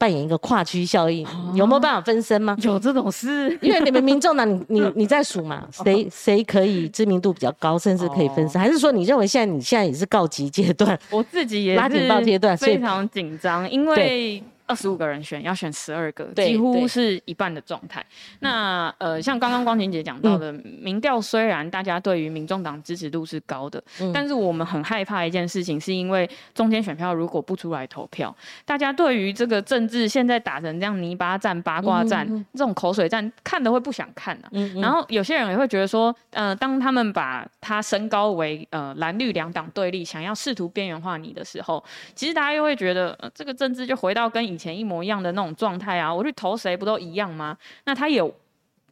扮演一个跨区效应，有没有办法分身吗？有这种事，因为你们民众党，你你你在数嘛，谁谁可以知名度比较高，甚至可以分身？还是说你认为现在你现在也是告急阶段？我自己也拉警报阶段，非常紧张，因为。二十五个人选，要选十二个，几乎是一半的状态。那呃，像刚刚光晴姐讲到的，民调虽然大家对于民众党支持度是高的，但是我们很害怕一件事情，是因为中间选票如果不出来投票，大家对于这个政治现在打成这样泥巴战、八卦战、这种口水战，看的会不想看啊。然后有些人也会觉得说，呃，当他们把它升高为呃蓝绿两党对立，想要试图边缘化你的时候，其实大家又会觉得，呃，这个政治就回到跟以前一模一样的那种状态啊，我去投谁不都一样吗？那他有。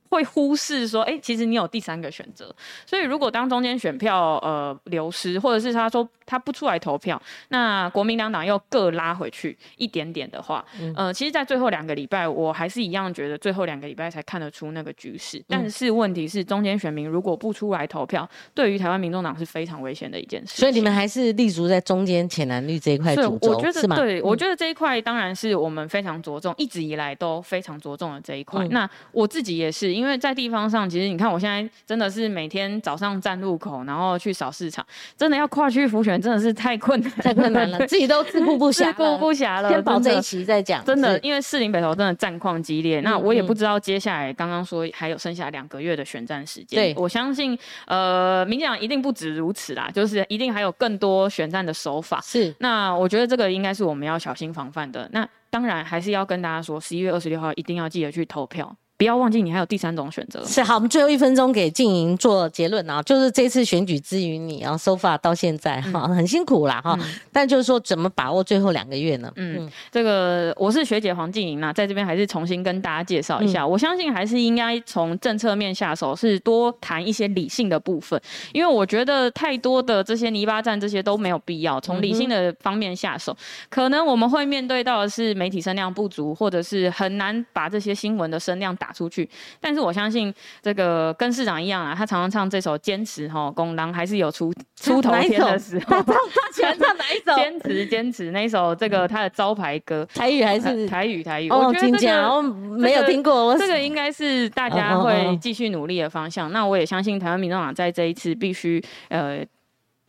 会忽视说，哎，其实你有第三个选择。所以如果当中间选票呃流失，或者是他说他不出来投票，那国民两党又各拉回去一点点的话，呃，其实，在最后两个礼拜，我还是一样觉得最后两个礼拜才看得出那个局势。但是问题是，中间选民如果不出来投票，对于台湾民众党是非常危险的一件事。所以你们还是立足在中间浅蓝绿这一块主轴，是吗？对，我觉得这一块当然是我们非常着重，一直以来都非常着重的这一块。那我自己也是。因为在地方上，其实你看，我现在真的是每天早上站路口，然后去扫市场，真的要跨区浮选，真的是太困难，太困难了，自己都自顾不暇，自顾不暇了。先保这一期再讲。真的，因为士林北投真的战况激烈，那我也不知道接下来刚刚说还有剩下两个月的选战时间。对，我相信，呃，民进党一定不止如此啦，就是一定还有更多选战的手法。是，那我觉得这个应该是我们要小心防范的。那当然还是要跟大家说，十一月二十六号一定要记得去投票。不要忘记，你还有第三种选择。是好，我们最后一分钟给静莹做结论啊，就是这次选举之于你啊，so far 到现在哈，很辛苦啦哈，但就是说怎么把握最后两个月呢？嗯，这个我是学姐黄静莹啊，在这边还是重新跟大家介绍一下。我相信还是应该从政策面下手，是多谈一些理性的部分，因为我觉得太多的这些泥巴战这些都没有必要。从理性的方面下手，可能我们会面对到的是媒体声量不足，或者是很难把这些新闻的声量打。打出去，但是我相信这个跟市长一样啊，他常常唱这首《坚持》哈，公狼还是有出 出头天的时候。他喜欢唱哪一首？坚持，坚持那一首，这个他的招牌歌，台语还是台语？台语。我听见，然后没有听过。这个应该是大家会继续努力的方向。那我也相信台湾民众党在这一次必须呃。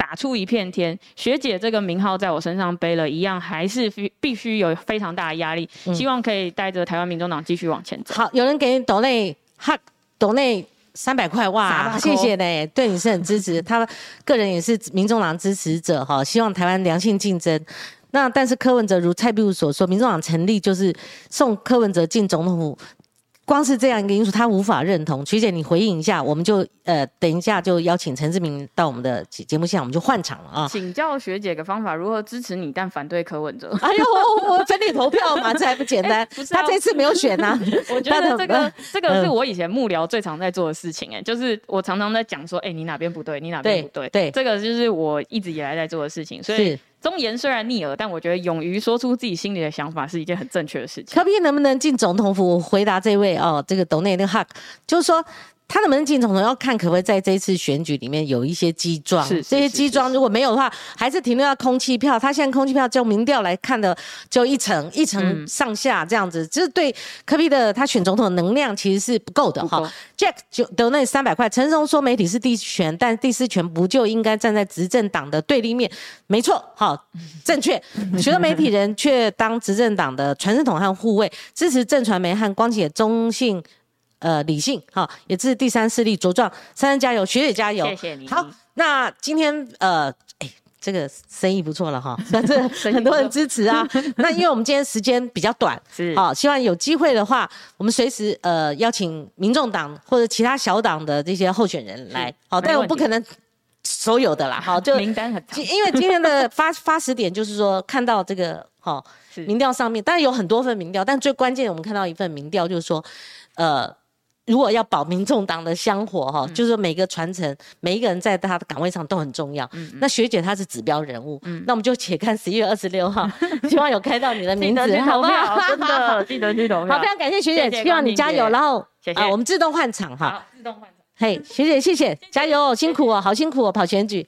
打出一片天，学姐这个名号在我身上背了一样，还是必必须有非常大的压力。希望可以带着台湾民众党继续往前走。好，有人给抖内哈抖内三百块哇，谢谢呢，对你是很支持。他个人也是民众党支持者哈，希望台湾良性竞争。那但是柯文哲如蔡壁如所说，民众党成立就是送柯文哲进总统府。光是这样一个因素，他无法认同。曲姐，你回应一下，我们就呃，等一下就邀请陈志明到我们的节目现场，我们就换场了啊。请教学姐个方法，如何支持你但反对柯文哲？哎呦，我分你投票嘛，这还不简单？他这次没有选呐。我觉得这个这个是我以前幕僚最常在做的事情，哎，就是我常常在讲说，哎，你哪边不对，你哪边不对，对，这个就是我一直以来在做的事情，所以。忠言虽然逆耳，但我觉得勇于说出自己心里的想法是一件很正确的事情。柯比能不能进总统府？回答这位哦，这个董内那个 Huck，就是说。他能不能进总统要看可不可以在这一次选举里面有一些基桩，这些基桩如果没有的话，还是停留在空气票。他现在空气票就民调来看的，就一层一层上下这样子，就是对科比的他选总统的能量其实是不够的哈。Jack 就得那三百块，陈松说媒体是第四权，但第四权不就应该站在执政党的对立面？没错，好，正确。许多媒体人却当执政党的传声筒和护卫，支持正传媒和光姐中性。呃，理性哈，也是第三势力茁壮，三人加油，学姐加油，谢谢你。好，那今天呃，哎，这个生意不错了哈，反正很多人支持啊。那因为我们今天时间比较短，是好，希望有机会的话，我们随时呃邀请民众党或者其他小党的这些候选人来，好，但我不可能所有的啦，好，就名单很长，因为今天的发发时点就是说看到这个哈民调上面，当然有很多份民调，但最关键我们看到一份民调就是说，呃。如果要保民众党的香火哈，就是每个传承，每一个人在他的岗位上都很重要。那学姐她是指标人物，那我们就且看十一月二十六号，希望有开到你的名字，好不好？真的记得去投票。好，非常感谢学姐，希望你加油。然后啊，我们自动换场哈，自动换场。嘿，学姐谢谢，加油，辛苦哦，好辛苦哦，跑选举。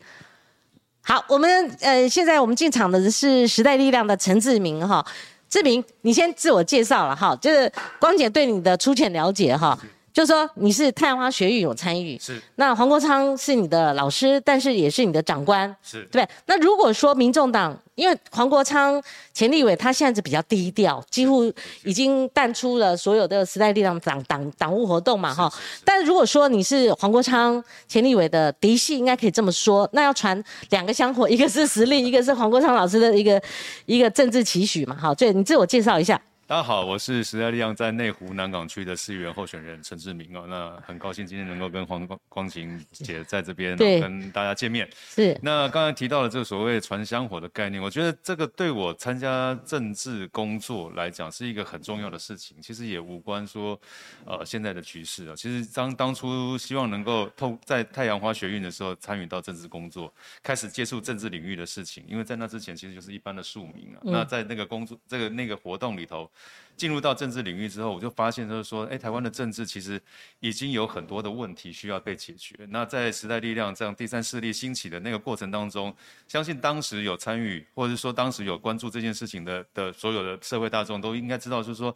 好，我们呃，现在我们进场的是时代力量的陈志明哈，志明，你先自我介绍了哈，就是光姐对你的粗浅了解哈。就说你是太阳花学运有参与，是那黄国昌是你的老师，但是也是你的长官，是对。那如果说民众党，因为黄国昌前立委他现在是比较低调，几乎已经淡出了所有的时代力量党党党务活动嘛，哈。但如果说你是黄国昌前立委的嫡系，应该可以这么说，那要传两个香火，一个是实力，一个是黄国昌老师的一个一个政治期许嘛，哈。对你自我介绍一下。大家好，我是时代力量在内湖南港区的市议员候选人陈志明哦。那很高兴今天能够跟黄光光晴姐在这边跟大家见面。是。那刚才提到了这个所谓传香火的概念，我觉得这个对我参加政治工作来讲是一个很重要的事情。其实也无关说，呃，现在的局势啊。其实当当初希望能够透在太阳花学运的时候参与到政治工作，开始接触政治领域的事情。因为在那之前其实就是一般的庶民啊。那在那个工作这个那个活动里头。进入到政治领域之后，我就发现就是说，哎，台湾的政治其实已经有很多的问题需要被解决。那在时代力量这样第三势力兴起的那个过程当中，相信当时有参与或者说当时有关注这件事情的的所有的社会大众都应该知道，就是说，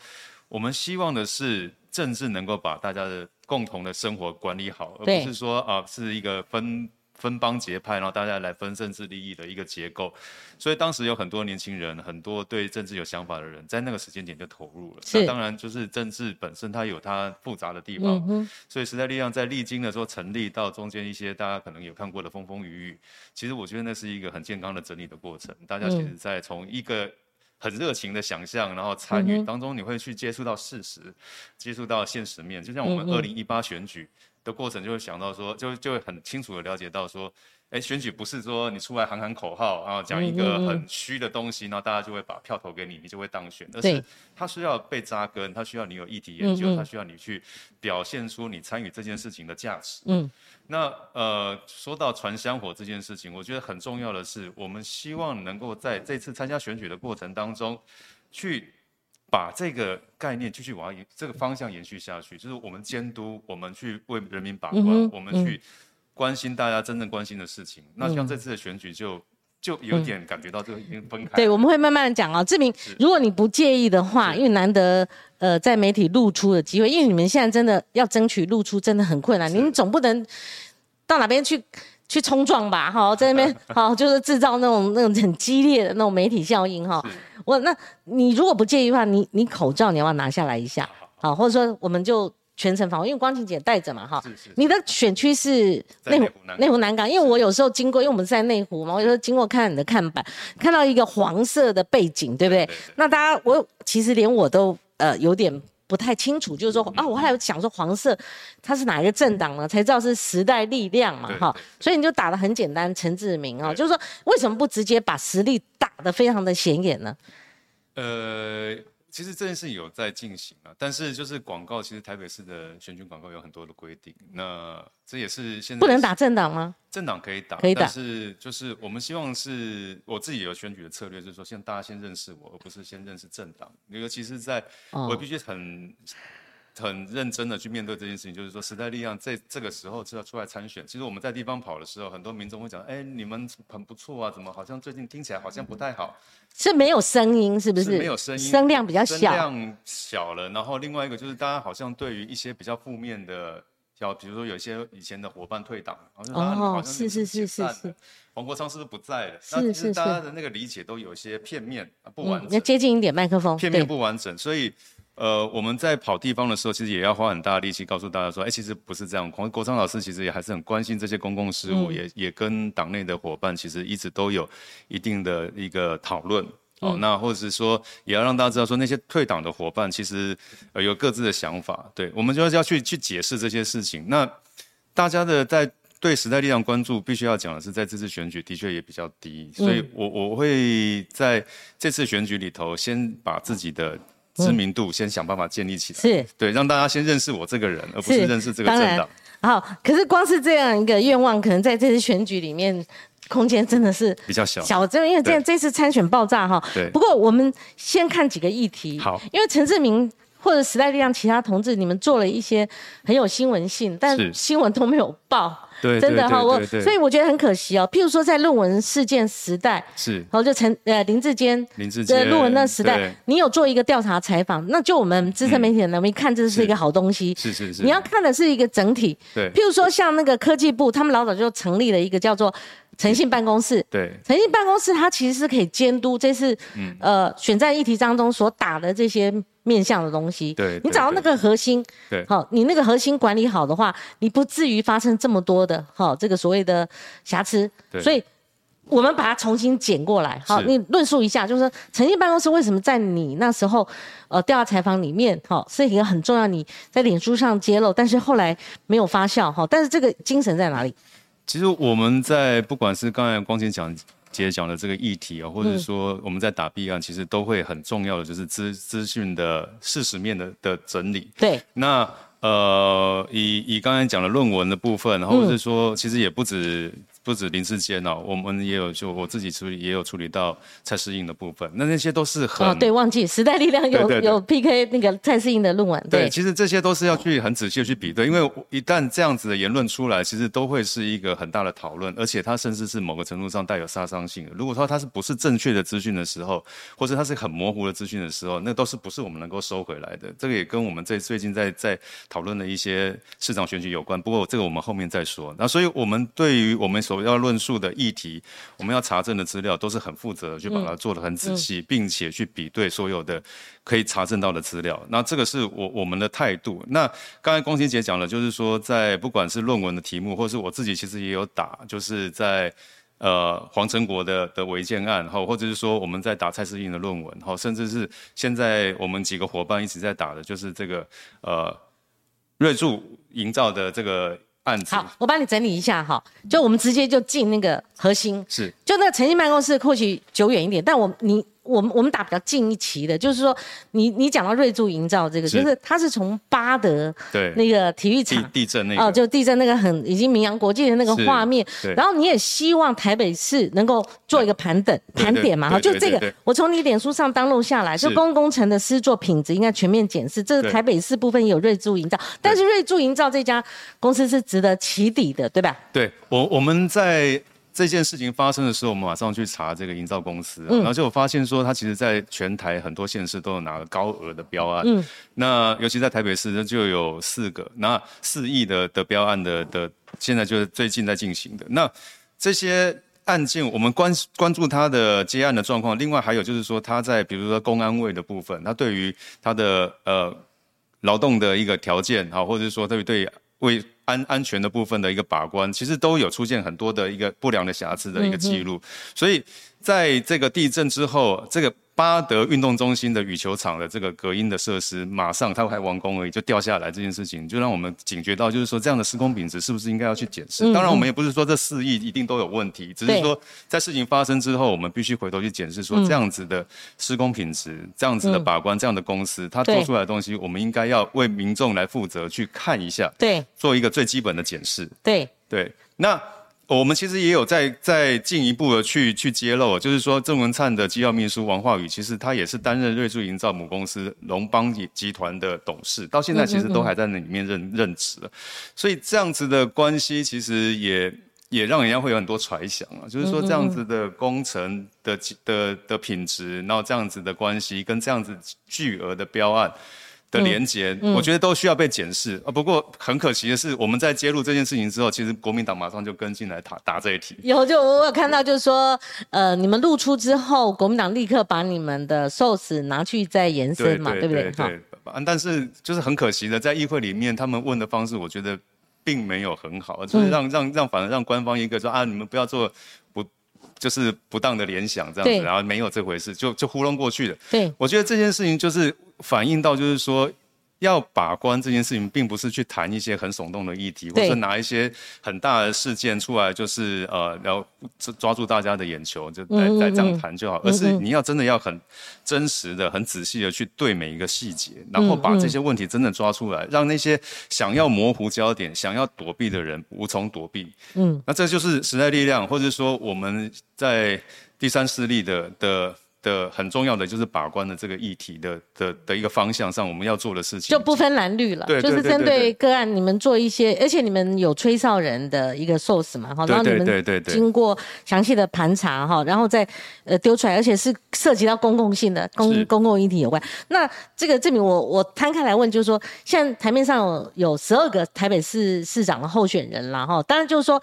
我们希望的是政治能够把大家的共同的生活管理好，而不是说啊是一个分。分帮结派，然后大家来分政治利益的一个结构，所以当时有很多年轻人，很多对政治有想法的人，在那个时间点就投入了。那当然就是政治本身它有它复杂的地方，所以时代力量在历经的时候成立到中间一些大家可能有看过的风风雨雨，其实我觉得那是一个很健康的整理的过程。大家其实在从一个很热情的想象，然后参与当中，你会去接触到事实，接触到现实面，就像我们二零一八选举。的过程就会想到说，就就会很清楚的了解到说，哎，选举不是说你出来喊喊口号，然后讲一个很虚的东西，然后大家就会把票投给你，你就会当选。而是它需要被扎根，它需要你有议题研究，它需要你去表现出你参与这件事情的价值。嗯，那呃，说到传香火这件事情，我觉得很重要的是，我们希望能够在这次参加选举的过程当中，去。把这个概念继续往这个方向延续下去，就是我们监督，我们去为人民把关，我们去关心大家真正关心的事情。那像这次的选举，就就有点感觉到这个已经分开。对，我们会慢慢的讲哦。志明，如果你不介意的话，因为难得呃在媒体露出的机会，因为你们现在真的要争取露出真的很困难，您总不能到哪边去。去冲撞吧，哈，在那边 好，就是制造那种那种很激烈的那种媒体效应，哈。我那你如果不介意的话，你你口罩你要不要拿下来一下？好，或者说我们就全程防，因为光晴姐戴着嘛，哈。你的选区是内湖内湖南港，因为我有时候经过，因为我们在内湖嘛，我有时候经过看你的看板，看到一个黄色的背景，对不对？那大家我其实连我都呃有点。不太清楚，就是说啊，我还有想说黄色，它是哪一个政党呢？才知道是时代力量嘛，哈，所以你就打的很简单，陈志明啊，就是说为什么不直接把实力打得非常的显眼呢？呃。其实这件事有在进行啊，但是就是广告，其实台北市的选举广告有很多的规定。那这也是现在不能打政党吗？政党可以打，可以打。但是就是我们希望是我自己有选举的策略，就是说，先大家先认识我，而不是先认识政党。尤其是在我必须很。很认真的去面对这件事情，就是说时代力量在这个时候是要出来参选。其实我们在地方跑的时候，很多民众会讲：“哎，你们很不错啊，怎么好像最近听起来好像不太好？”是没有声音，是不是？没有声音，声量比较小。声量小了，然后另外一个就是大家好像对于一些比较负面的，叫比如说有一些以前的伙伴退党，好像好像是是是是是，黄国昌是不是不在了？是是是，大家的那个理解都有一些片面不完整。要接近一点麦克风，片面不完整，所以。呃，我们在跑地方的时候，其实也要花很大的力气告诉大家说，哎，其实不是这样。黄国昌老师其实也还是很关心这些公共事务，也也跟党内的伙伴其实一直都有一定的一个讨论。哦，那或者是说，也要让大家知道说，那些退党的伙伴其实呃有各自的想法。对，我们就要去去解释这些事情。那大家的在对时代力量关注，必须要讲的是，在这次选举的确也比较低，所以我我会在这次选举里头先把自己的。知名度先想办法建立起来。是，对，让大家先认识我这个人，而不是认识这个政党。好，可是光是这样一个愿望，可能在这次选举里面，空间真的是比较小。小，就因为这这次参选爆炸哈。对。不过我们先看几个议题。好。因为陈志明或者时代力量其他同志，你们做了一些很有新闻性，但新闻都没有报。对，真的哈，我所以我觉得很可惜哦。譬如说，在论文事件时代，是，然后就陈呃林志坚，林志坚论文那时代，你有做一个调查采访，那就我们资深媒体人，我们一看这是一个好东西，是是是。你要看的是一个整体，对。譬如说，像那个科技部，他们老早就成立了一个叫做诚信办公室，对。诚信办公室它其实是可以监督这次呃选战议题当中所打的这些。面向的东西，对，你找到那个核心，对，好，你那个核心管理好的话，你不至于发生这么多的哈这个所谓的瑕疵。所以我们把它重新捡过来，好，你论述一下，就是说诚信办公室为什么在你那时候呃调查采访里面，哈，是一个很重要，你在脸书上揭露，但是后来没有发酵，哈，但是这个精神在哪里？其实我们在不管是刚才光前讲。接讲的这个议题啊，或者说我们在打弊案，其实都会很重要的，就是资资讯的事实面的的整理。对，那呃，以以刚才讲的论文的部分，然后是说，其实也不止。不止林志坚哦，我们也有就我自己处理也有处理到蔡适应的部分，那那些都是很哦对，忘记时代力量有有 PK 那个蔡适应的论文，对，其实这些都是要去很仔细的去比对，因为一旦这样子的言论出来，其实都会是一个很大的讨论，而且它甚至是某个程度上带有杀伤性的。如果说它是不是正确的资讯的时候，或者它是很模糊的资讯的时候，那都是不是我们能够收回来的。这个也跟我们这最近在在讨论的一些市长选举有关，不过这个我们后面再说。那所以我们对于我们所要论述的议题，我们要查证的资料都是很负责的，去把它做的很仔细，并且去比对所有的可以查证到的资料。那这个是我我们的态度。那刚才龚欣姐讲了，就是说在不管是论文的题目，或是我自己其实也有打，就是在呃黄成国的的违建案，哈，或者是说我们在打蔡世英的论文，哈，甚至是现在我们几个伙伴一直在打的，就是这个呃瑞筑营造的这个。好，我帮你整理一下哈，就我们直接就进那个核心，是，就那个诚信办公室或许久远一点，但我你。我们我们打比较近一期的，就是说，你你讲到瑞筑营造这个，就是它是从巴德对那个体育场地震那个哦，就地震那个很已经名扬国际的那个画面，然后你也希望台北市能够做一个盘等盘点嘛哈，就这个我从你脸书上登录下来，就公工程的施作品质应该全面检视，这是台北市部分有瑞筑营造，但是瑞筑营造这家公司是值得起底的，对吧？对我我们在。这件事情发生的时候，我们马上去查这个营造公司，然后就发现说，他其实在全台很多县市都有拿了高额的标案。嗯，那尤其在台北市，呢，就有四个，那四亿的的标案的的，现在就是最近在进行的。那这些案件，我们关关注他的接案的状况。另外还有就是说，他在比如说公安位的部分，他对于他的呃劳动的一个条件，好，或者是说对于对为安安全的部分的一个把关，其实都有出现很多的一个不良的瑕疵的一个记录，所以在这个地震之后，这个。巴德运动中心的羽球场的这个隔音的设施，马上它还完工而已就掉下来，这件事情就让我们警觉到，就是说这样的施工品质是不是应该要去检视？当然，我们也不是说这四亿一定都有问题，只是说在事情发生之后，我们必须回头去检视，说这样子的施工品质、这样子的把关、这样的公司，它做出来的东西，我们应该要为民众来负责去看一下，对，做一个最基本的检视。对对，那。我们其实也有在在进一步的去去揭露，就是说郑文灿的机要秘书王化宇，其实他也是担任瑞筑营造母公司龙邦集团的董事，到现在其实都还在那里面任任职所以这样子的关系其实也也让人家会有很多揣想啊，就是说这样子的工程的的的品质，然后这样子的关系跟这样子巨额的标案。的连接，我觉得都需要被检视啊。不过很可惜的是，我们在揭露这件事情之后，其实国民党马上就跟进来打打这一题。有，就我有看到，就是说，呃，你们露出之后，国民党立刻把你们的 source 拿去再延伸嘛，对不对？对。但是就是很可惜的，在议会里面，他们问的方式，我觉得并没有很好，就是让让让，反而让官方一个说啊，你们不要做不就是不当的联想这样子，然后没有这回事，就就糊弄过去了。对，我觉得这件事情就是。反映到就是说，要把关这件事情，并不是去谈一些很耸动的议题，或者拿一些很大的事件出来，就是呃，然后抓住大家的眼球，就来来这样谈就好。而是你要真的要很真实的、很仔细的去对每一个细节，然后把这些问题真的抓出来，让那些想要模糊焦点、想要躲避的人无从躲避。嗯，那这就是时代力量，或者说我们在第三势力的的。的很重要的就是把关的这个议题的的的一个方向上，我们要做的事情就不分蓝绿了，对，就是针对个案，你们做一些，而且你们有吹哨人的一个 source 嘛，哈，然后你们经过详细的盘查哈，然后再呃丢出来，而且是涉及到公共性的公公共议题有关。那这个证明我我摊开来问，就是说，现在台面上有十二个台北市市长的候选人了哈，当然就是说。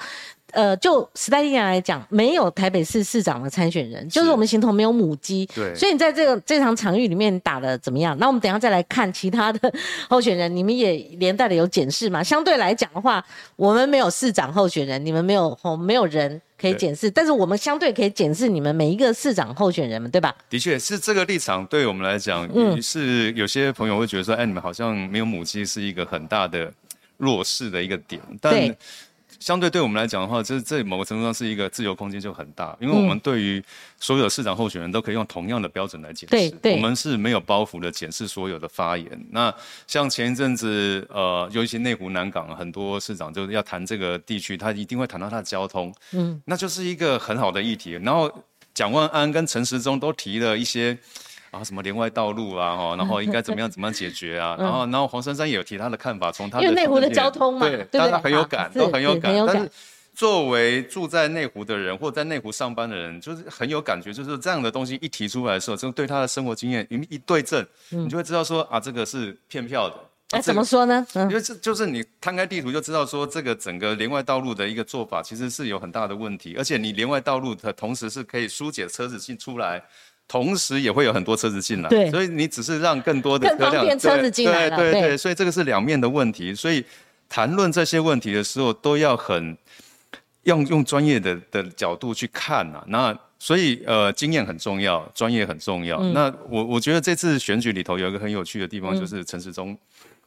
呃，就时代力量来讲，没有台北市市长的参选人，就是我们形同没有母鸡。对，所以你在这个这场场域里面打的怎么样？那我们等下再来看其他的 候选人，你们也连带的有检视嘛？相对来讲的话，我们没有市长候选人，你们没有哦，没有人可以检视，但是我们相对可以检视你们每一个市长候选人们，对吧？的确是这个立场，对我们来讲，嗯，是有些朋友会觉得说，哎，你们好像没有母鸡是一个很大的弱势的一个点，但。相对对我们来讲的话，这这某个程度上是一个自由空间就很大，因为我们对于所有的市长候选人都可以用同样的标准来检视，我们是没有包袱的检视所有的发言。那像前一阵子，呃，尤其内湖南港很多市长就是要谈这个地区，他一定会谈到他的交通，嗯，那就是一个很好的议题。然后蒋万安跟陈时中都提了一些。啊，什么连外道路啊，哈，然后应该怎么样 怎么样解决啊？然后，然后黄珊珊也有提他的看法，从他因为内湖的交通嘛，对，大家很有感，都很有感。但是，作为住在内湖的人，或在内湖上班的人，就是很有感觉，就是这样的东西一提出来的时候，就对他的生活经验一一对证，你就会知道说啊，这个是骗票的。哎，怎么说呢？因为这就是你摊开地图就知道说，这个整个连外道路的一个做法其实是有很大的问题，而且你连外道路的同时是可以疏解车子进出来。同时也会有很多车子进来，对，所以你只是让更多的车辆车子进来对对对，所以这个是两面的问题。所以谈论这些问题的时候，都要很用用专业的的角度去看呐。那所以呃，经验很重要，专业很重要。那我我觉得这次选举里头有一个很有趣的地方，就是陈时中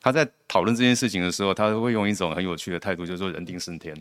他在讨论这件事情的时候，他会用一种很有趣的态度，就是说人定胜天。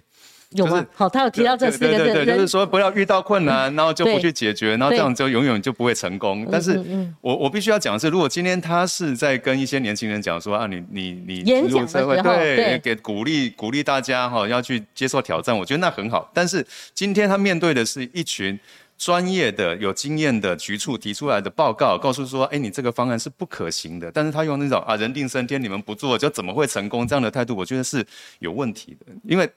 有吗？好，他有提到这四个字，对就是说不要遇到困难，然后就不去解决，然后这样就永远就不会成功。但是，我我必须要讲的是，如果今天他是在跟一些年轻人讲说啊，你你你演讲社会，对，给鼓励鼓励大家哈，要去接受挑战，我觉得那很好。但是今天他面对的是一群专业的、有经验的局处提出来的报告，告诉说，哎，你这个方案是不可行的。但是他用那种啊，人定胜天，你们不做就怎么会成功这样的态度，我觉得是有问题的，因为。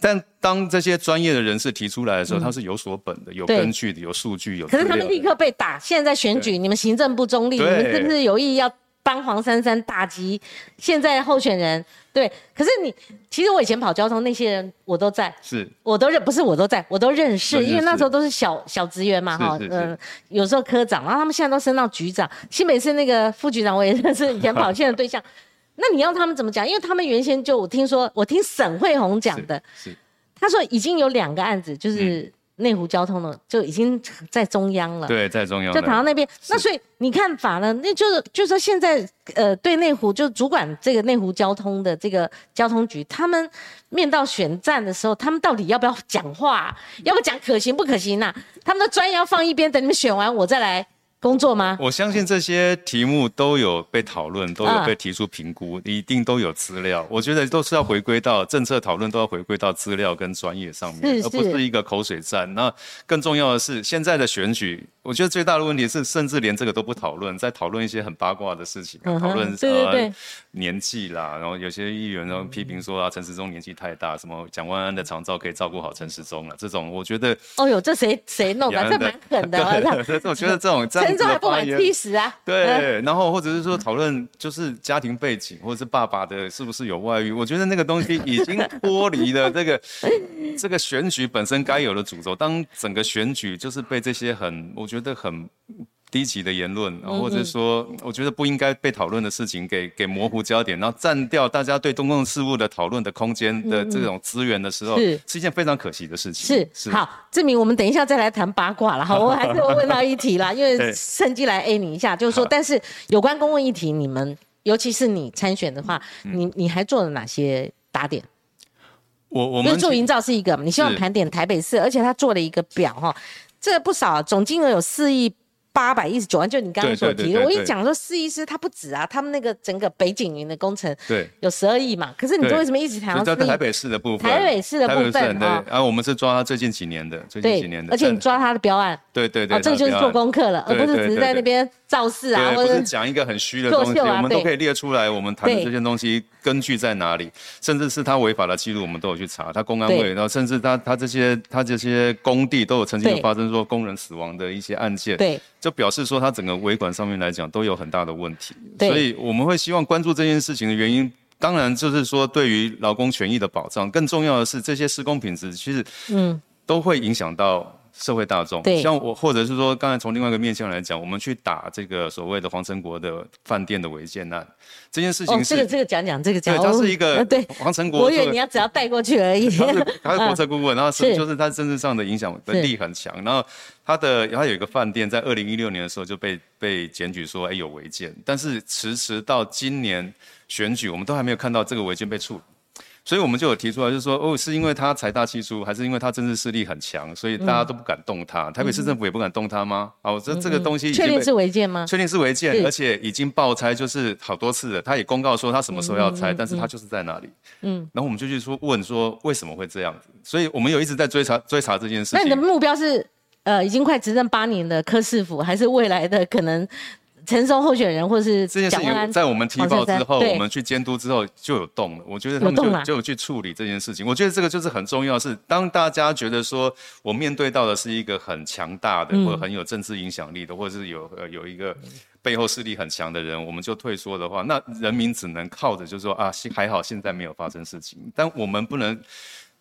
但当这些专业的人士提出来的时候，他是有所本的、有根据的、有数据、有。可是他们立刻被打。现在在选举，你们行政不中立，你们是不是有意要帮黄珊珊打击现在候选人？对。可是你，其实我以前跑交通那些人，我都在，是，我都认，不是我都在，我都认识，因为那时候都是小小职员嘛，哈，嗯，有时候科长，然后他们现在都升到局长，新北市那个副局长我也认识，以前 跑线的对象。那你要他们怎么讲？因为他们原先就我听说，我听沈慧红讲的，是，他说已经有两个案子，就是内湖交通的就已经在中央了，对，在中央，就躺到那边。那所以你看法呢？那就是就是说现在呃，对内湖就主管这个内湖交通的这个交通局，他们面到选战的时候，他们到底要不要讲话？要不讲可行不可行呐？他们的专业要放一边，等你们选完我再来。工作吗？我相信这些题目都有被讨论，都有被提出评估，一定都有资料。我觉得都是要回归到政策讨论，都要回归到资料跟专业上面，而不是一个口水战。那更重要的是，现在的选举，我觉得最大的问题是，甚至连这个都不讨论，在讨论一些很八卦的事情，讨论呃年纪啦，然后有些议员呢批评说啊，陈时中年纪太大，什么蒋万安的长照可以照顾好陈时中了，这种我觉得，哦哟，这谁谁弄的？这蛮狠的，我觉得这种这样。陈总还不满七十啊？对，然后或者是说讨论就是家庭背景，或者是爸爸的是不是有外遇？我觉得那个东西已经脱离了这个 这个选举本身该有的诅咒。当整个选举就是被这些很，我觉得很。低级的言论，或者说我觉得不应该被讨论的事情，给给模糊焦点，然后占掉大家对公共事务的讨论的空间的这种资源的时候，是是一件非常可惜的事情。是是好，志明，我们等一下再来谈八卦了哈。我还是问到一题啦，因为趁机来 A 你一下，就是说，但是有关公共议题，你们。尤其是你参选的话，你你还做了哪些打点？我我们做营造是一个，你希望是盘点台北市，而且他做了一个表哈，这不少，总金额有四亿。八百一十九万，就你刚刚所提的，我一讲说试一试它不止啊，他们那个整个北景云的工程对。有十二亿嘛，可是你对。为什么一直谈到台北市的部分，台北市的部分对，哦。然后我们是抓他最近几年的，最近几年，的，而且你抓他的标案，对对对，哦，这个就是做功课了，而不是只是在那边造势啊，或者讲一个很虚的作东西，我们都可以列出来。我们谈的这些东西根据在哪里，甚至是他违法的记录，我们都有去查。他公安对会，然后甚至他他这些他这些工地都有曾经有发生说工人死亡的一些案件，对就表示说他整个维管上面来讲都有很大的问题。对所以我们会希望关注这件事情的原因。当然，就是说，对于劳工权益的保障，更重要的是，这些施工品质其实，嗯，都会影响到社会大众。对。像我，或者是说，刚才从另外一个面向来讲，我们去打这个所谓的黄成国的饭店的违建案，这件事哦情，是，这个这个讲讲，这个讲，对，他是一哦个对，黄成国我以为你要只要带过去而已，他是 他是国策顾问，然后是是。就是他政治上的影响能力很强，然后他的他有一个饭店在二零一六年的时候就被被检举说哎有违建，但是迟迟到今年选举，我们都还没有看到这个违建被处理。所以我们就有提出来，就是说，哦，是因为他财大气粗，还是因为他政治势力很强，所以大家都不敢动他？台北市政府也不敢动他吗？哦，这这个东西确定是违建吗？确定是违建，而且已经爆拆，就是好多次了。他也公告说他什么时候要拆，但是他就是在那里。嗯，然后我们就去说问说为什么会这样子，所以我们有一直在追查追查这件事情。那你的目标是呃，已经快执政八年的柯市府，还是未来的可能陈松候选人，或是这件事情在我们提报之后，我们去监督之后就有动了。我觉得他们有就就有去处理这件事情。我觉得这个就是很重要，是当大家觉得说我面对到的是一个很强大的，嗯或者很有政治影响力的，或者是有呃有一个背后势力很强的人，我们就退缩的话，那人民只能靠着就是说啊，还好现在没有发生事情，但我们不能。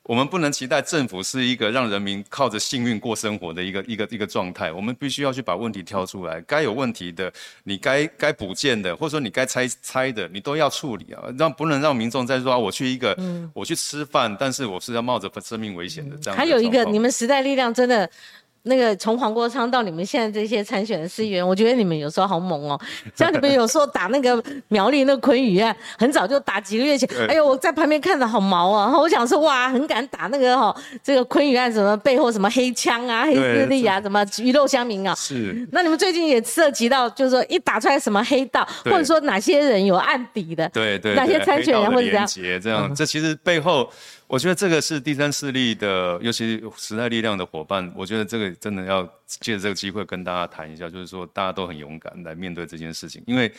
我们不能期待政府是一个让人民靠着幸运过生活的一个一个一个状态，我们必须要去把问题挑出来，该有问题的，你该该补建的，或者说你该拆拆的，你都要处理啊，让不能让民众再说、啊、我去一个、我去吃饭，但是我是要冒着生命危险的这样的还有一个，你们时代力量真的。那个从黄国昌到你们现在这些参选的市议员，我觉得你们有时候好猛哦。像你们有时候打那个苗栗那个昆宇案，很早就打，几个月前，哎呦，我在旁边看着好毛啊。我想说，哇，很敢打那个哈、这个昆宇案什么背后什么黑枪啊、黑势力啊、什么鱼肉乡民啊。是那你们最近也涉及到，就是说一打出来什么黑道，或者说哪些人有案底的，对对，哪些对参选人或者怎样这样，这其实背后，我觉得这个是第三势力的，尤其是时代力量的伙伴，我觉得这个真的要借着这个机会跟大家谈一下，就是说大家都很勇敢来面对这件事情，因为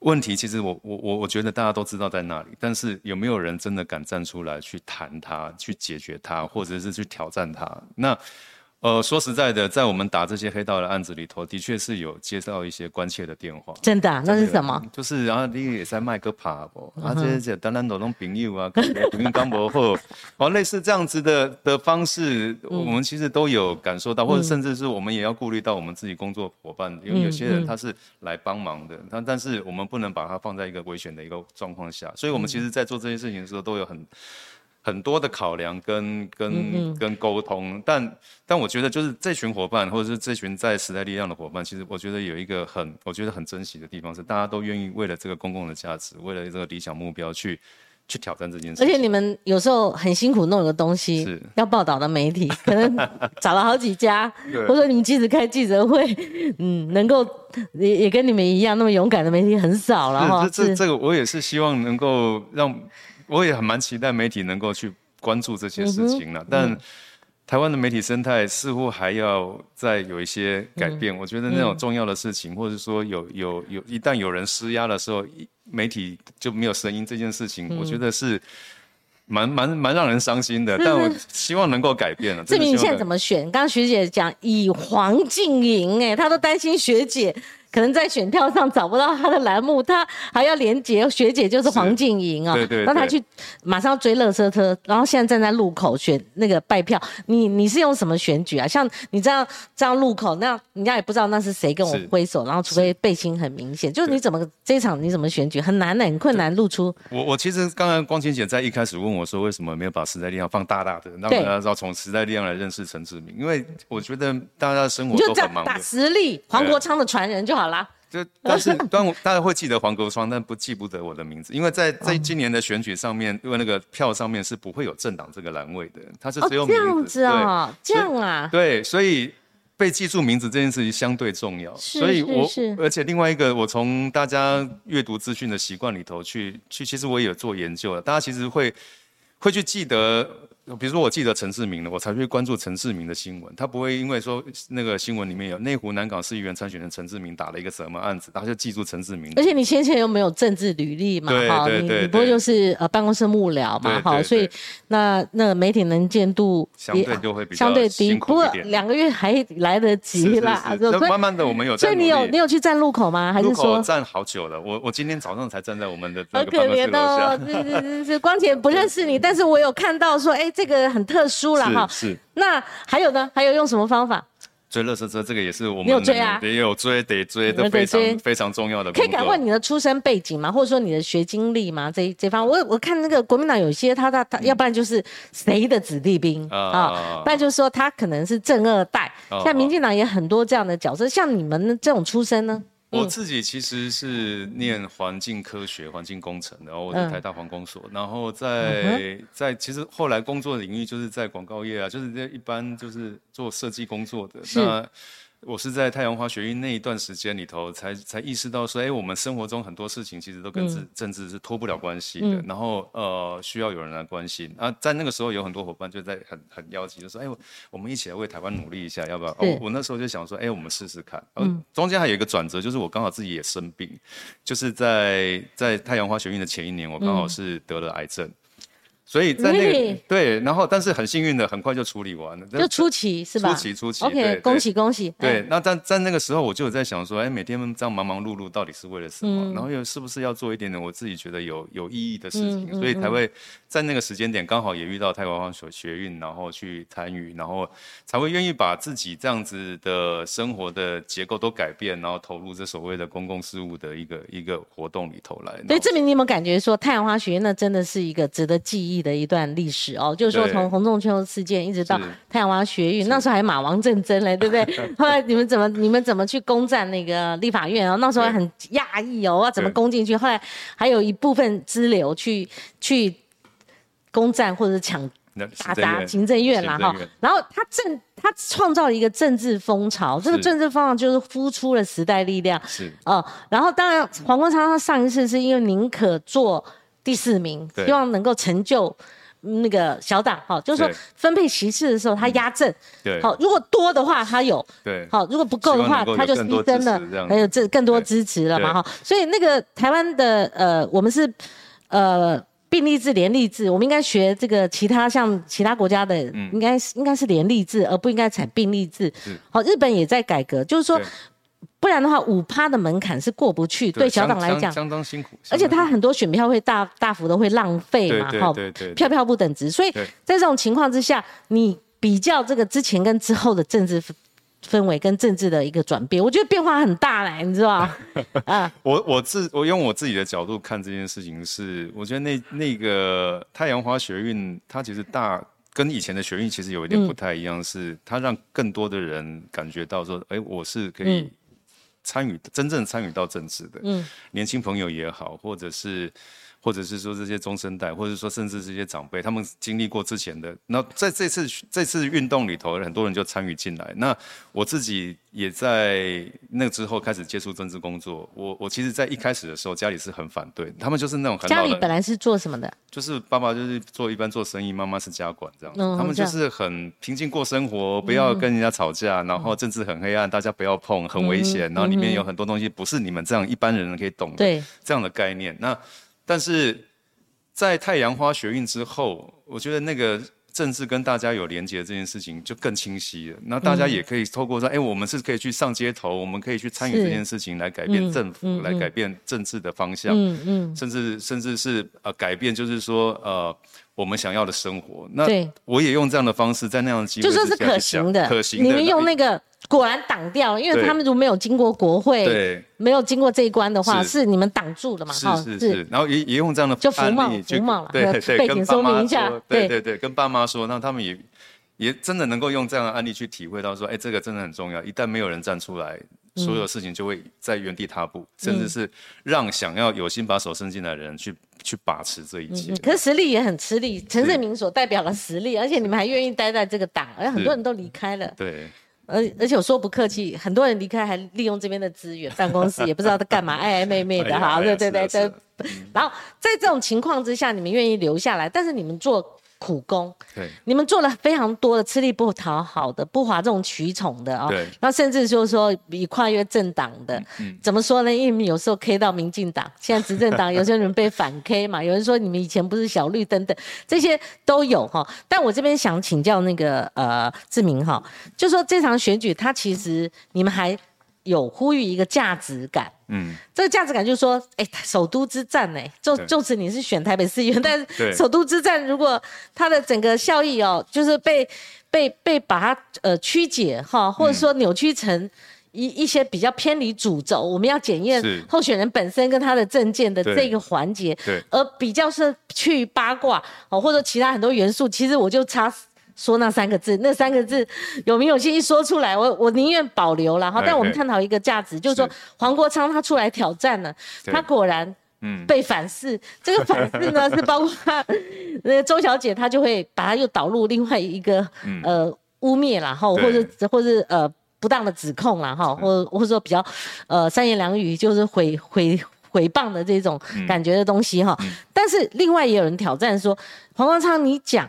问题其实我我我我觉得大家都知道在那里，但是有没有人真的敢站出来去谈它、去解决它，或者是去挑战它？那呃，说实在的，在我们打这些黑道的案子里头，的确是有接到一些关切的电话。真的啊、那是什么？就是然后你也在卖个爬不，啊，这些当然都拢朋友啊，朋友刚不好，哦，类似这样子的的方式，我们其实都有感受到，或者甚至是我们也要顾虑到我们自己工作伙伴，因为有些人他是来帮忙的，但但是我们不能把它放在一个危险的一个状况下，所以我们其实在做这些事情的时候都有很。很多的考量跟跟跟沟通，但但我觉得就是这群伙伴，或者是这群在时代力量的伙伴，其实我觉得有一个很我觉得很珍惜的地方是，大家都愿意为了这个公共的价值，为了这个理想目标去去挑战这件事。而且你们有时候很辛苦弄一个东西是，要报道的媒体 可能找了好几家，或者说你们即使开记者会，嗯，能够也也跟你们一样那么勇敢的媒体很少了哈。这这这个我也是希望能够让，我也很蛮期待媒体能够去关注这些事情了，但。台湾的媒体生态似乎还要再有一些改变。我觉得那种重要的事情，或者说有有有，一旦有人施压的时候，媒体就没有声音这件事情，我觉得是蛮蛮蛮让人伤心的。但我希望能够改变了。志明，你现在怎么？么选？刚刚学姐讲以黄静莹，哎，她都担心学姐可能在选票上找不到他的栏目，他还要连接学姐就是黄静莹啊，对对对让他去马上追乐车车，然后现在站在路口选那个拜票，你你是用什么选举啊？像你这样这样路口，那人家也不知道那是谁跟我是挥手，然后除非背心很明显，就是你怎么这场你怎么选举很难的，很困难露出。我我其实刚才光晴姐在一开始问我说，为什么没有把时代力量放大大的，让大对家要从时代力量来认识陈志明？因为我觉得大家的生活都很忙的。实力，黄国昌的传人就好啦。就但是 端午大家会记得黄国昌，但不记不得我的名字，因为在在今年的选举上面，因为那个票上面是不会有政党这个栏位的，它是只有这样子啊，这样啊，对，所以被记住名字这件事情相对重要，所以我而且另外一个，我从大家阅读资讯的习惯里头去去，其实我也有做研究了，大家其实会会去记得。比如说，我记得陈世明的，我才去关注陈世明的新闻。他不会因为说那个新闻里面有内湖南港市议员参选人陈世明打了一个什么案子，他就记住陈世明。而且你先前又没有政治履历嘛，哈，你你不会就是呃办公室幕僚嘛，哈，所以那那媒体能见度相对就会比较相对低。不过两个月还来得及啦，慢慢的我们有。所以你有你有去站路口吗？还是说站好久了？我我今天早上才站在我们的那个办公室楼下。是是是，光姐不认识你，但是我有看到说，哎，这个很特。殊了哈，是。那还有呢？还有用什么方法？追乐色车，这个也是我们有追啊，也有追，得追，都非常非常重要的。可以敢问你的出身背景吗？或者说你的学经历吗？这这方，我我看那个国民党有些他他他，要不然就是谁的子弟兵啊，不然就是说他可能是正二代。像民进党也很多这样的角色，像你们这种出身呢？我自己其实是念环境科学、环境工程，然后我在台大环工所，然后在在其实后来工作领域就是在广告业啊，就是在一般就是做设计工作的。那。我是在太阳花学运那一段时间里头，才才意识到说，哎，我们生活中很多事情其实都跟政政治是脱不了关系的。然后呃，需要有人来关心。啊，在那个时候有很多伙伴就在很很邀请，就说，哎，我们一起来为台湾努力一下，要不要？我我那时候就想说，哎，我们试试看。嗯。中间还有一个转折，就是我刚好自己也生病，就是在在太阳花学运的前一年，我刚好是得了癌症。所以在那个对，然后但是很幸运的，很快就处理完了，就初期是吧？初期初期，OK，恭喜恭喜。对，那在在那个时候，我就有在想说，哎，每天这样忙忙碌碌，到底是为了什么？然后又是不是要做一点点我自己觉得有有意义的事情？所以才会在那个时间点刚好也遇到太阳花学学运，然后去参与，然后才会愿意把自己这样子的生活的结构都改变，然后投入这所谓的公共事务的一个一个活动里头来。对，证明你有没有感觉说太阳花学院那真的是一个值得记忆的一段历史哦？就是说从洪仲秋事件一直到太阳花学运，那时候还马王政争嘞，对不对？后来你们怎么你们怎么去攻占那个立法院？哦，那时候还很讶异哦，要怎么攻进去？后来还有一部分支流去去。攻占或者抢打砸行政院啦哈，然后他政他创造了一个政治风潮，这个政治风潮就是呼出了时代力量是哦，然后当然黄国昌他上一次是因为宁可做第四名，希望能够成就那个小党哈，就是说分配席次的时候他压阵，对，好如果多的话他有，对，好如果不够的话他就牺牲了，还有这更多支持了嘛哈，所以那个台湾的呃我们是呃。并立制、联立制，我们应该学这个其他像其他国家的，应该是应该是联立制，而不应该采并立制。好，日本也在改革，就是说，不然的话，五趴的门槛是过不去，对小党来讲。相当辛苦，而且他很多选票会大大幅的会浪费嘛，哈，票票不等值，所以在这种情况之下，你比较这个之前跟之后的政治。氛围跟政治的一个转变，我觉得变化很大嘞，你知道吗？啊，我我自我用我自己的角度看这件事情是，我觉得那那个太阳花学运，它其实大跟以前的学运其实有一点不太一样，是它让更多的人感觉到说，哎，我是可以参与真正参与到政治的，嗯，年轻朋友也好，或者是。或者是说这些中生代，或者说甚至这些长辈，他们经历过之前的，那在这次这次运动里头，很多人就参与进来。那我自己也在那之后开始接触政治工作。我我其实，在一开始的时候，家里是很反对，他们就是那种很家里本来是做什么的？就是爸爸就是做一般做生意，妈妈是家管这样。他们就是很平静过生活，不要跟人家吵架，然后政治很黑暗，大家不要碰，很危险。然后里面有很多东西不是你们这样一般人可以懂的。对，这样的概念那。但是在太阳花学运之后，我觉得那个政治跟大家有连接这件事情就更清晰了。那大家也可以透过说，哎，我们是可以去上街头，我们可以去参与这件事情，来改变政府，来改变政治的方向，嗯嗯，甚至甚至是呃改变，就是说呃我们想要的生活。那我也用这样的方式，在那样的机会就说是可行的，可行的。你们用那个。果然挡掉，因为他们如果没有经过国会，对没有经过这一关的话，是你们挡住了嘛？是是是，然后也也用这样的就福茂福茂了，对对，背景说明一下，对对对，跟爸妈说，那他们也也真的能够用这样的案例去体会到说，哎，这个真的很重要。一旦没有人站出来，所有事情就会在原地踏步，甚至是让想要有心把手伸进来的人去去把持这一切。可是实力也很吃力，陈世明所代表了实力，而且你们还愿意待在这个党，而很多人都离开了。对。而而且我说不客气，很多人离开还利用这边的资源，办公室也不知道他干嘛，爱爱妹妹的哈，对对对对。然后在这种情况之下，你们愿意留下来，但是你们做。苦工，对，你们做了非常多的吃力不讨好的、不哗众取宠的啊，对，那甚至就是说以跨越政党的，怎么说呢？因为你们有时候 K 到民进党，现在执政党有些人被反 K 嘛，有人说你们以前不是小绿等等，这些都有哈。但我这边想请教那个呃志明哈，就说这场选举，他其实你们还。有呼吁一个价值感，嗯，这个价值感就是说，哎，首都之战，哎，就就此你是选台北市议员，但是首都之战如果它的整个效益哦，就是被被被把它呃曲解哈，或者说扭曲成一一些比较偏离主轴，我们要检验候选人本身跟他的政见的这个环节，对，而比较是去八卦哦，或者其他很多元素，其实我就差。说那三个字，那三个字有名有姓一说出来，我我宁愿保留了哈。但我们探讨一个价值，就是说黄国昌他出来挑战了，他果然被反噬。这个反噬呢，是包括那个周小姐，她就会把他又导入另外一个呃污蔑啦哈，或者或者呃不当的指控了哈，或或者说比较呃三言两语就是毁毁毁谤的这种感觉的东西哈。但是另外也有人挑战说，黄国昌你讲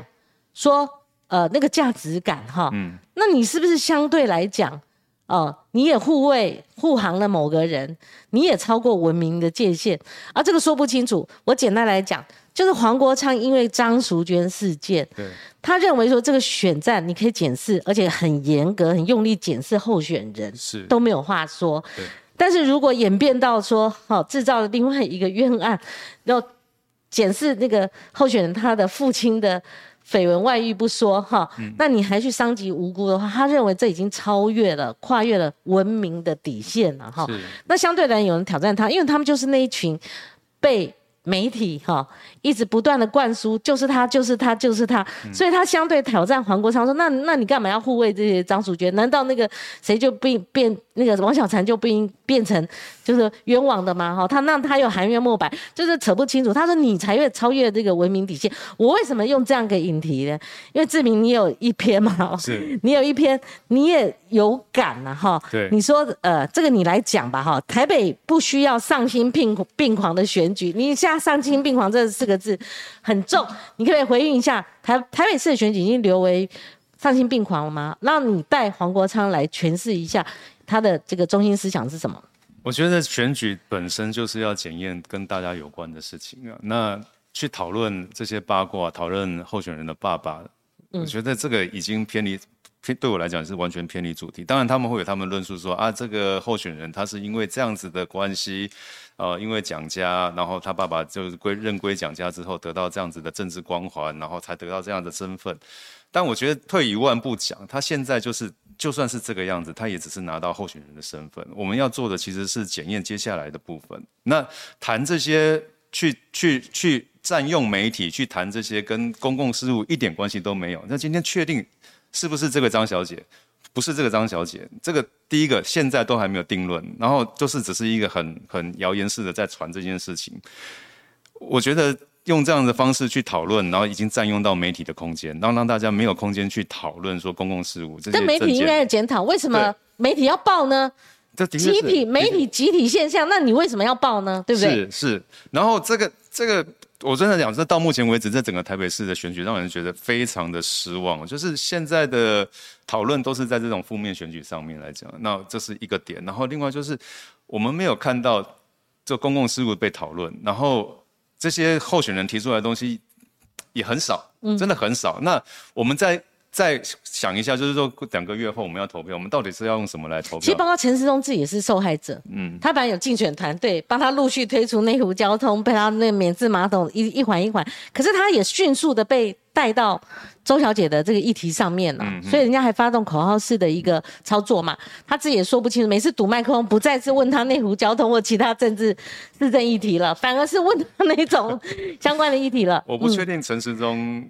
说。呃，那个价值感哈，嗯，那你是不是相对来讲，哦，你也护卫护航了某个人，你也超过文明的界限，啊，这个说不清楚。我简单来讲，就是黄国昌因为张淑娟事件，对，他认为说这个选战你可以检视，而且很严格、很用力检视候选人，是都没有话说。但是如果演变到说，好制造了另外一个冤案，要检视那个候选人他的父亲的。绯闻外遇不说哈，那你还去伤及无辜的话，他认为这已经超越了、跨越了文明的底线了哈。那相对来有人挑战他，因为他们就是那一群被。媒体哈一直不断的灌输，就是他，就是他，就是他，所以他相对挑战黄国昌说，那那你干嘛要护卫这些张淑娟？难道那个谁就变变那个王小婵就不应变成就是冤枉的吗？哈，他那他又含冤莫白，就是扯不清楚。他说你才越超越这个文明底线，我为什么用这样个引题呢？因为志明你有一篇嘛，是，你有一篇你也有感啊，哈，对，你说呃这个你来讲吧，哈，台北不需要丧心病病狂的选举，你像。丧心病狂这四个字很重，你可不可以回应一下？台台北市的选举已经留为丧心病狂了吗？让你带黄国昌来诠释一下他的这个中心思想是什么？我觉得选举本身就是要检验跟大家有关的事情啊。那去讨论这些八卦，讨论候选人的爸爸，我觉得这个已经偏离偏对我来讲是完全偏离主题。当然他们会有他们论述说啊，这个候选人他是因为这样子的关系。呃，因为蒋家，然后他爸爸就是归认归蒋家之后，得到这样子的政治光环，然后才得到这样的身份。但我觉得退一万步讲，他现在就是就算是这个样子，他也只是拿到候选人的身份。我们要做的其实是检验接下来的部分。那谈这些去去去占用媒体，去谈这些跟公共事务一点关系都没有。那今天确定是不是这个张小姐？不是这个张小姐，这个第一个现在都还没有定论，然后就是只是一个很很谣言式的在传这件事情。我觉得用这样的方式去讨论，然后已经占用到媒体的空间，然后让大家没有空间去讨论说公共事务。但媒体应该要检讨，为什么媒体要报呢？这集体媒体集体现象，那你为什么要报呢？对不对？是是，然后这个这个。我真的讲，这到目前为止，这整个台北市的选举，让人觉得非常的失望。就是现在的讨论都是在这种负面选举上面来讲，那这是一个点。然后另外就是，我们没有看到这公共事务被讨论，然后这些候选人提出来的东西也很少，真的很少。那我们在。再想一下，就是说两个月后我们要投票，我们到底是要用什么来投票？其实包括陈世忠自己也是受害者，嗯，他本来有竞选团队帮他陆续推出内湖交通，被他那免治马桶一一环一环，可是他也迅速的被带到周小姐的这个议题上面了，所以人家还发动口号式的一个操作嘛，他自己也说不清楚，每次堵麦克风不再是问他内湖交通或其他政治市政议题了，反而是问他那种相关的议题了。我不确定陈时中。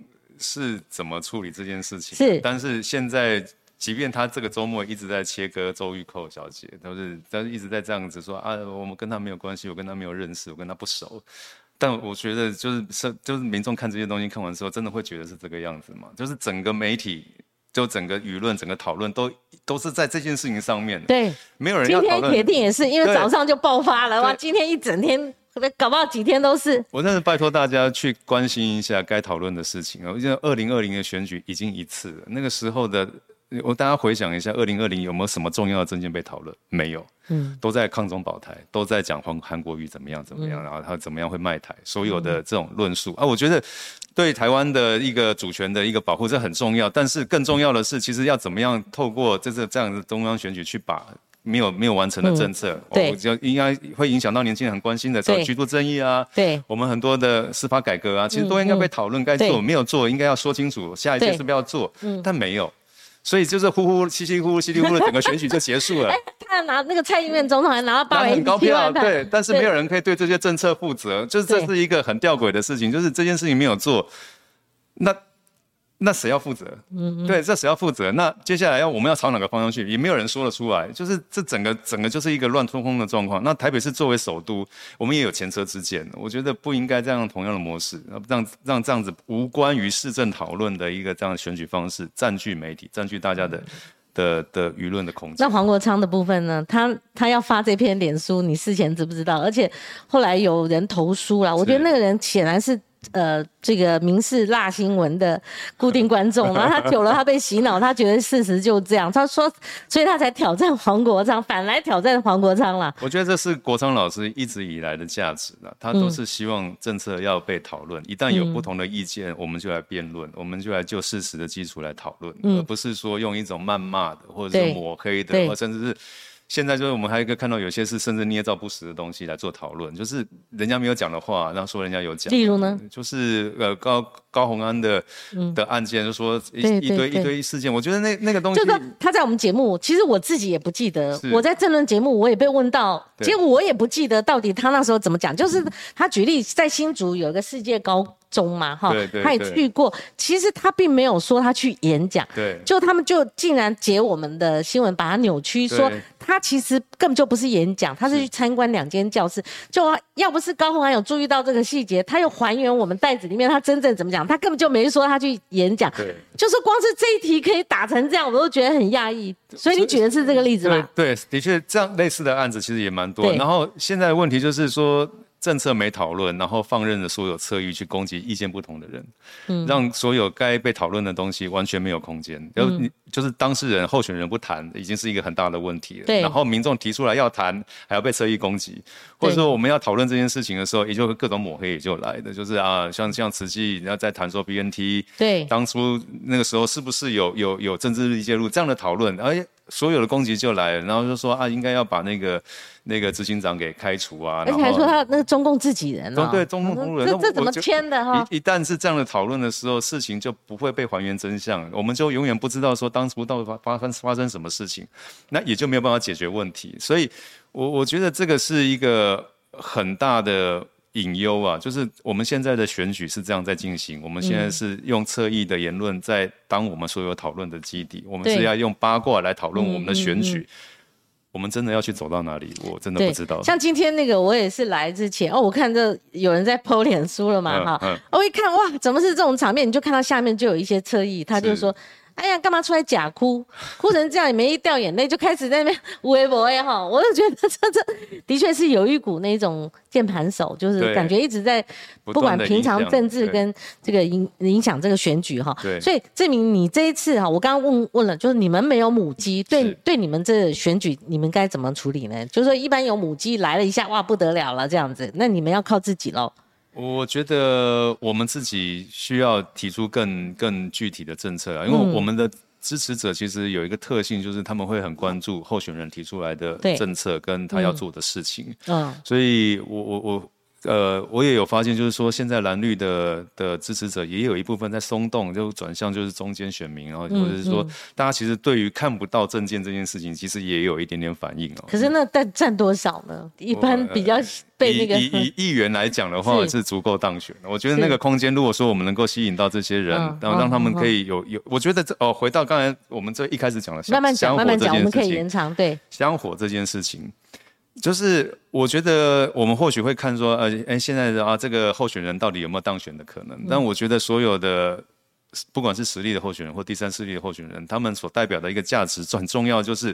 是怎么处理这件事情？是，但是现在即便他这个周末一直在切割周玉蔻小姐，都是但是一直在这样子说啊，我们跟他没有关系，我跟他没有认识，我跟他不熟。但我觉得就是是就是民众看这些东西看完之后，真的会觉得是这个样子吗？就是整个媒体，就整个舆论，整个讨论都都是在这件事情上面。对，没有人今天。铁定也是，因为早上就爆发了哇！今天一整天，搞不好几天都是。我真的拜托大家去关心一下该讨论的事情啊！我记得二零二零的选举已经一次了，那个时候的我大家回想一下，二零二零有没有什么重要的证件被讨论？没有，嗯，都在抗中保台，都在讲韩韩国瑜怎么样怎么样，然后他怎么样会卖台，所有的这种论述啊，我觉得对台湾的一个主权的一个保护这很重要，但是更重要的是，其实要怎么样透过这次这样的中央选举去把。没有没有完成的政策，对。我就应该会影响到年轻人很关心的，对。居住正义啊，对。我们很多的司法改革啊，其实都应该被讨论，该做对。没有做，应该要说清楚，下一届对是不是要做，但没有，所以就是呼呼稀稀呼呼稀里呼噜，整个选举就结束了。他拿那个蔡英文总统还拿到八 拿百很高票，对，但是没有人可以对这些政策负责，就是这是一个很吊诡的事情，就是这件事情没有做，那那谁要负责？嗯，对，这谁要负责？那接下来要我们要朝哪个方向去？也没有人说得出来，就是这整个整个就是一个乱冲锋的状况。那台北市作为首都，我们也有前车之鉴，我觉得不应该这样同样的模式，让让这样子无关于市政讨论的一个这样的选举方式占据媒体，占据大家的。的的舆论的空间。那黄国昌的部分呢？他他要发这篇脸书，你事前知不知道？而且后来有人投书了，我觉得那个人显然是。呃，这个民事辣新闻的固定观众，然后他久了，他被洗脑，他觉得事实就这样。他说，所以他才挑战黄国昌，反来挑战黄国昌啦。我觉得这是国昌老师一直以来的价值了，他都是希望政策要被讨论，一旦有不同的意见，我们就来辩论，我们就来就事实的基础来讨论，而不是说用一种谩骂的，或者是抹黑的，或甚至是。现在就是我们还有一个看到有些是甚至捏造不实的东西来做讨论，就是人家没有讲的话，然后说人家有讲。例如呢？就是呃高高洪安的的案件，就说一一堆一堆事件，我觉得那那个东西，就是他在我们节目，其实我自己也不记得，我在政论节目我也被问到，结果我也不记得到底他那时候怎么讲。就是他举例在新竹有一个世界高中嘛，哈，他也去过，其实他并没有说他去演讲，对，就他们就竟然解我们的新闻，把它扭曲说。他其实根本就不是演讲，他是去参观两间教室。就要不是高洪安有注意到这个细节，他又还原我们袋子里面他真正怎么讲，他根本就没说他去演讲。对，就是光是这一题可以打成这样，我都觉得很讶异。所以你举的是这个例子吗？对，的确这样类似的案子其实也蛮多。然后现在的问题就是说。政策没讨论，然后放任了所有侧翼去攻击意见不同的人，嗯，让所有该被讨论的东西完全没有空间。然后你就是当事人、候选人不谈，已经是一个很大的问题了。对。然后民众提出来要谈，还要被侧翼攻击，或者说我们要讨论这件事情的时候，也就各种抹黑也就来的，就是啊，像像慈济，然后在谈说 BNT，对，当初那个时候是不是有有有政治力介入这样的讨论，而所有的攻击就来了，然后就说啊，应该要把那个。那个执行长给开除啊，而且还说他那个中共自己人哦，对中共同路人，这这怎么签的哈？一一旦是这样的讨论的时候，事情就不会被还原真相，我们就永远不知道说当初到底发发生发生什么事情，那也就没有办法解决问题。所以，我我觉得这个是一个很大的隐忧啊，就是我们现在的选举是这样在进行，我们现在是用侧翼的言论在当我们所有讨论的基底，我们是要用八卦来讨论我们的选举。我们真的要去走到哪里？我真的不知道。像今天那个，我也是来之前哦，我看这有人在剖脸书了嘛，哈，我一看哇，怎么是这种场面？你就看到下面就有一些侧翼，他就说。哎呀，干嘛出来假哭？哭成这样也没一掉眼泪，就开始在那边 微博哎哈！我就觉得这这的确是有一股那种键盘手，就是感觉一直在不管平常政治跟这个影影响这个选举哈。所以证明你这一次哈，我刚刚问问了，就是你们没有母鸡，对对，你们这选举你们该怎么处理呢？就是说一般有母鸡来了一下，哇不得了了这样子，那你们要靠自己喽。我觉得我们自己需要提出更更具体的政策啊，因为我们的支持者其实有一个特性，就是他们会很关注候选人提出来的政策跟他要做的事情。嗯，所以我我我呃，我也有发现，就是说现在蓝绿的的支持者也有一部分在松动，就转向就是中间选民，然后或者是说大家其实对于看不到证件这件事情，其实也有一点点反应哦。可是那占占多少呢？一般比较被那个以以议员来讲的话，是足够当选的。我觉得那个空间，如果说我们能够吸引到这些人，然后让他们可以有有，我觉得这哦，回到刚才我们这一开始讲的，慢慢讲，慢慢讲，我们可以延长对香火这件事情。就是我觉得我们或许会看说，呃，哎，现在的啊，这个候选人到底有没有当选的可能？但我觉得所有的，不管是实力的候选人或第三势力的候选人，他们所代表的一个价值，很重要，就是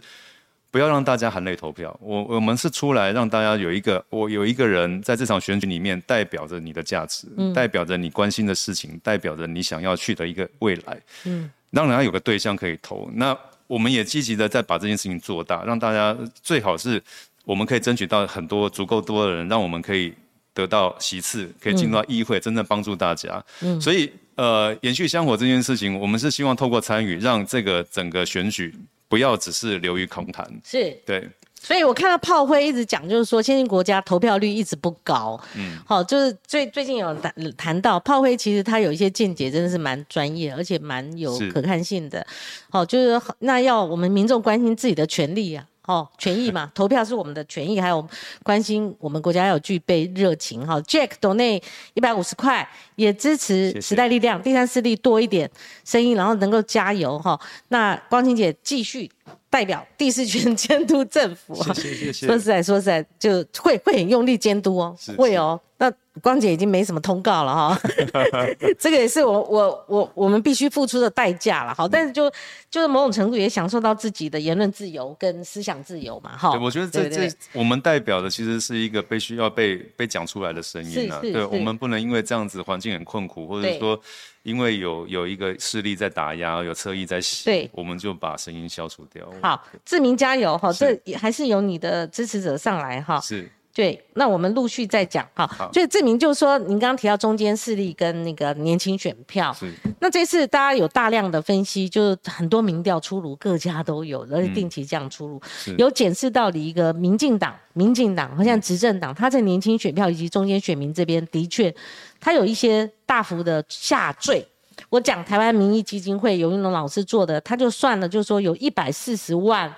不要让大家含泪投票。我我们是出来让大家有一个，我有一个人在这场选举里面代表着你的价值，代表着你关心的事情，代表着你想要去的一个未来。嗯，让人家有个对象可以投。那我们也积极的在把这件事情做大，让大家最好是。我们可以争取到很多足够多的人，让我们可以得到席次，可以进入到议会，真正帮助大家。嗯，所以呃，延续香火这件事情，我们是希望透过参与，让这个整个选举不要只是流于空谈。是，对。所以我看到炮灰一直讲，就是说先进国家投票率一直不高。嗯，好，就是最最近有谈谈到炮灰，其实他有一些见解真的是蛮专业，而且蛮有可看性的。好，就是那要我们民众关心自己的权利啊。哦，权益嘛，投票是我们的权益，还有关心我们国家要有具备热情哈。Jack 董内一百五十块，也支持时代力量第三势力多一点声音，然后能够加油哈。那光晴姐继续代表第四权监督政府，谢谢谢谢。说实在说实在，就会会很用力监督哦，会哦。那光姐已经没什么通告了哈，这个也是我我我我们必须付出的代价了哈。但是就就是某种程度也享受到自己的言论自由跟思想自由嘛哈。我觉得这这我们代表的其实是一个必须要被被讲出来的声音啊。对，我们不能因为这样子环境很困苦，或者说因为有有一个势力在打压，有侧翼在洗，对，我们就把声音消除掉。好，志明加油哈，这还是由你的支持者上来哈。是。对，那我们陆续再讲哈。所以证明就是说，您刚刚提到中间势力跟那个年轻选票，那这次大家有大量的分析，就是很多民调出炉，各家都有，而且定期这样出炉，有检视到的一个民进党，民进党好像执政党，他在年轻选票以及中间选民这边的确，他有一些大幅的下坠。我讲台湾民意基金会尤云龙老师做的，他就算了，就是说有一百四十万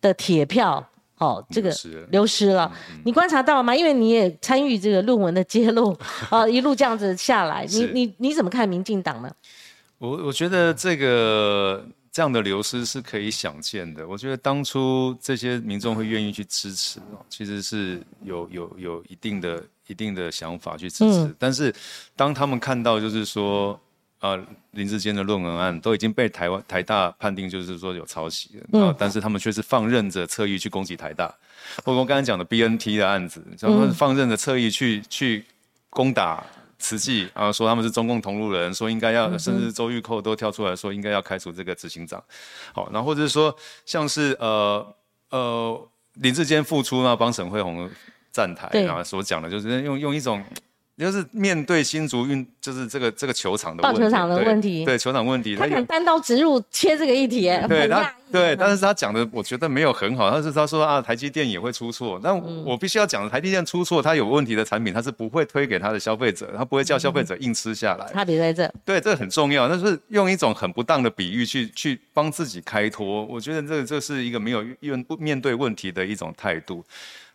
的铁票。哦，这个流失了，你观察到吗？因为你也参与这个论文的揭露，啊，一路这样子下来，你你你怎么看民进党呢？我我觉得这个这样的流失是可以想见的。我觉得当初这些民众会愿意去支持，其实是有有有一定的一定的想法去支持，但是当他们看到就是说。呃，林志坚的论文案都已经被台湾台大判定，就是说有抄袭了，啊，但是他们却是放任着侧翼去攻击台大，包括刚才讲的 BNT 的案子，他们放任着侧翼去去攻打慈济，啊，说他们是中共同路人，说应该要，甚至周玉蔻都跳出来说应该要开除这个执行长，好，然后或者是说像是呃呃林志坚复出呢，帮沈惠红站台，然后所讲的就是用用一种。就是面对新竹运，就是这个这个球场的棒球场的问题，对球场问题，他敢单刀直入切这个议题，对他对，但是他讲的我觉得没有很好，但是他说啊，台积电也会出错，但我必须要讲，台积电出错，它有问题的产品，它是不会推给他的消费者，他不会叫消费者硬吃下来，差别在这，对，这很重要，但是用一种很不当的比喻去去帮自己开脱，我觉得这这是一个没有用面对问题的一种态度。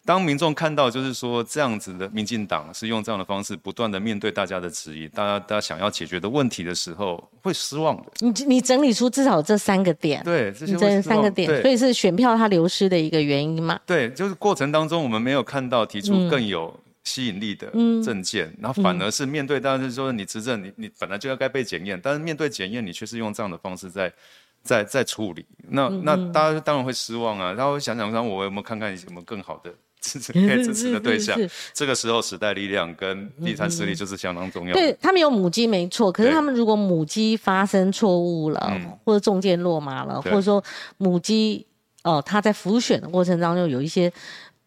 当民众看到就是说这样子的民进党是用这样的方式不断的面对大家的质疑，大家大家想要解决的问题的时候，会失望的。你你整理出至少这三个点，对，这些三个点，所以是选票它流失的一个原因嘛？对，就是过程当中我们没有看到提出更有吸引力的政见，然后反而是面对，当然是说你执政，你你本来就要该被检验，但是面对检验，你却是用这样的方式在在在处理，那那大家当然会失望啊。然后想想说，我有没有看看有没有更好的？支持可以支持的对象，这个时候时代力量跟第三势力就是相当重要。对他们有母鸡没错，可是他们如果母鸡发生错误了，或者中箭落马了，或者说母鸡哦，它在浮选的过程当中有一些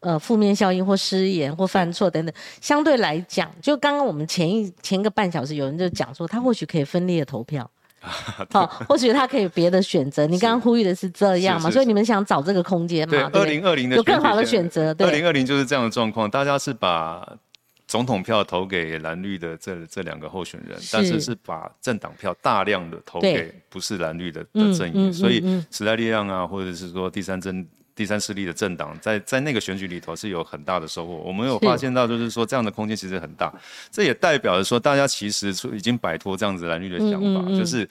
呃负面效应或失言或犯错等等，相对来讲，就刚刚我们前一前个半小时有人就讲说，他或许可以分裂投票。好，或许他可以别的选择。你刚刚呼吁的是这样嘛？所以你们想找这个空间嘛？对，二零二零的有更好的选择。对二零二零就是这样的状况，大家是把总统票投给蓝绿的这这两个候选人，但是是把政党票大量的投给不是蓝绿的的阵营，所以时代力量啊，或者是说第三政第三势力的政党，在在那个选举里头是有很大的收获。我们有发现到，就是说这样的空间其实很大，这也代表着说大家其实已经摆脱这样子蓝绿的想法，就是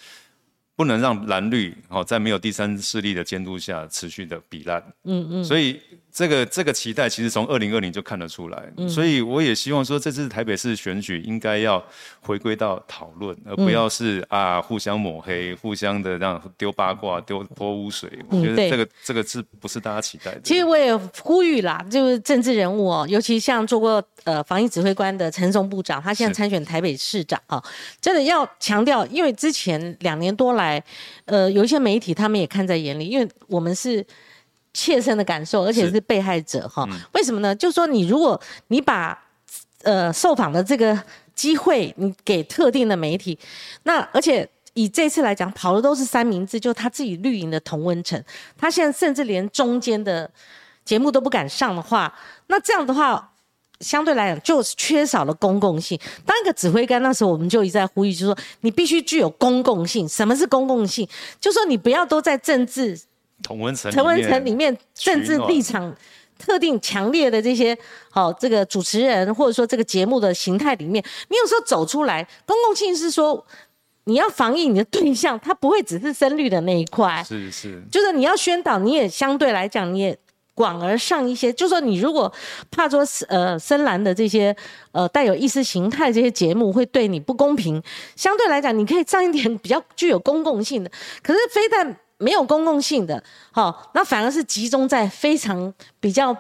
不能让蓝绿哦在没有第三势力的监督下持续的比烂。嗯嗯，所以。这个这个期待其实从二零二零就看得出来，所以我也希望说这次台北市选举应该要回归到讨论，而不要是啊互相抹黑、互相的让丢八卦、丢泼污水。我觉得这个这个是不是大家期待的？其实我也呼吁啦，就是政治人物哦，尤其像做过呃防疫指挥官的陈松部长，他现在参选台北市长啊，真的要强调，因为之前两年多来，呃，有一些媒体他们也看在眼里，因为我们是。切身的感受，而且是被害者哈？为什么呢？就是说，你如果你把呃受访的这个机会你给特定的媒体，那而且以这次来讲，跑的都是三明治，就他自己绿营的同温层，他现在甚至连中间的节目都不敢上的话，那这样的话，相对来讲就是缺少了公共性。当一个指挥官那时候，我们就一再呼吁，就是说你必须具有公共性。什么是公共性？就说你不要都在政治。同文层，同温层里面政治立场特定强烈的这些，好，这个主持人或者说这个节目的形态里面，你有时候走出来，公共性是说你要防疫你的对象，他不会只是深绿的那一块，是是，就是你要宣导，你也相对来讲你也广而上一些，就说你如果怕说呃深蓝的这些呃带有意识形态这些节目会对你不公平，相对来讲你可以上一点比较具有公共性的，可是非但。没有公共性的，好，那反而是集中在非常比较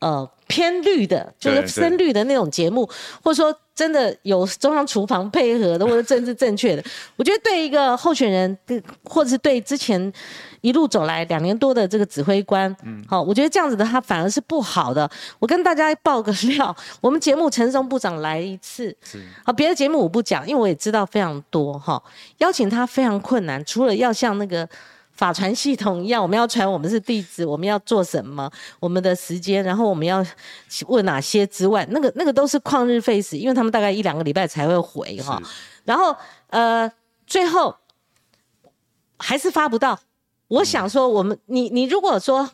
呃偏绿的，就是深绿的那种节目，或者说真的有中央厨房配合的，或者政治正确的。我觉得对一个候选人，或者是对之前一路走来两年多的这个指挥官，嗯，好，我觉得这样子的他反而是不好的。我跟大家报个料，我们节目陈松部长来一次，是，好，别的节目我不讲，因为我也知道非常多哈，邀请他非常困难，除了要像那个。法传系统一样，我们要传我们是弟子，我们要做什么，我们的时间，然后我们要问哪些之外，那个那个都是旷日费时，因为他们大概一两个礼拜才会回哈。然后呃，最后还是发不到。我想说，我们你你如果说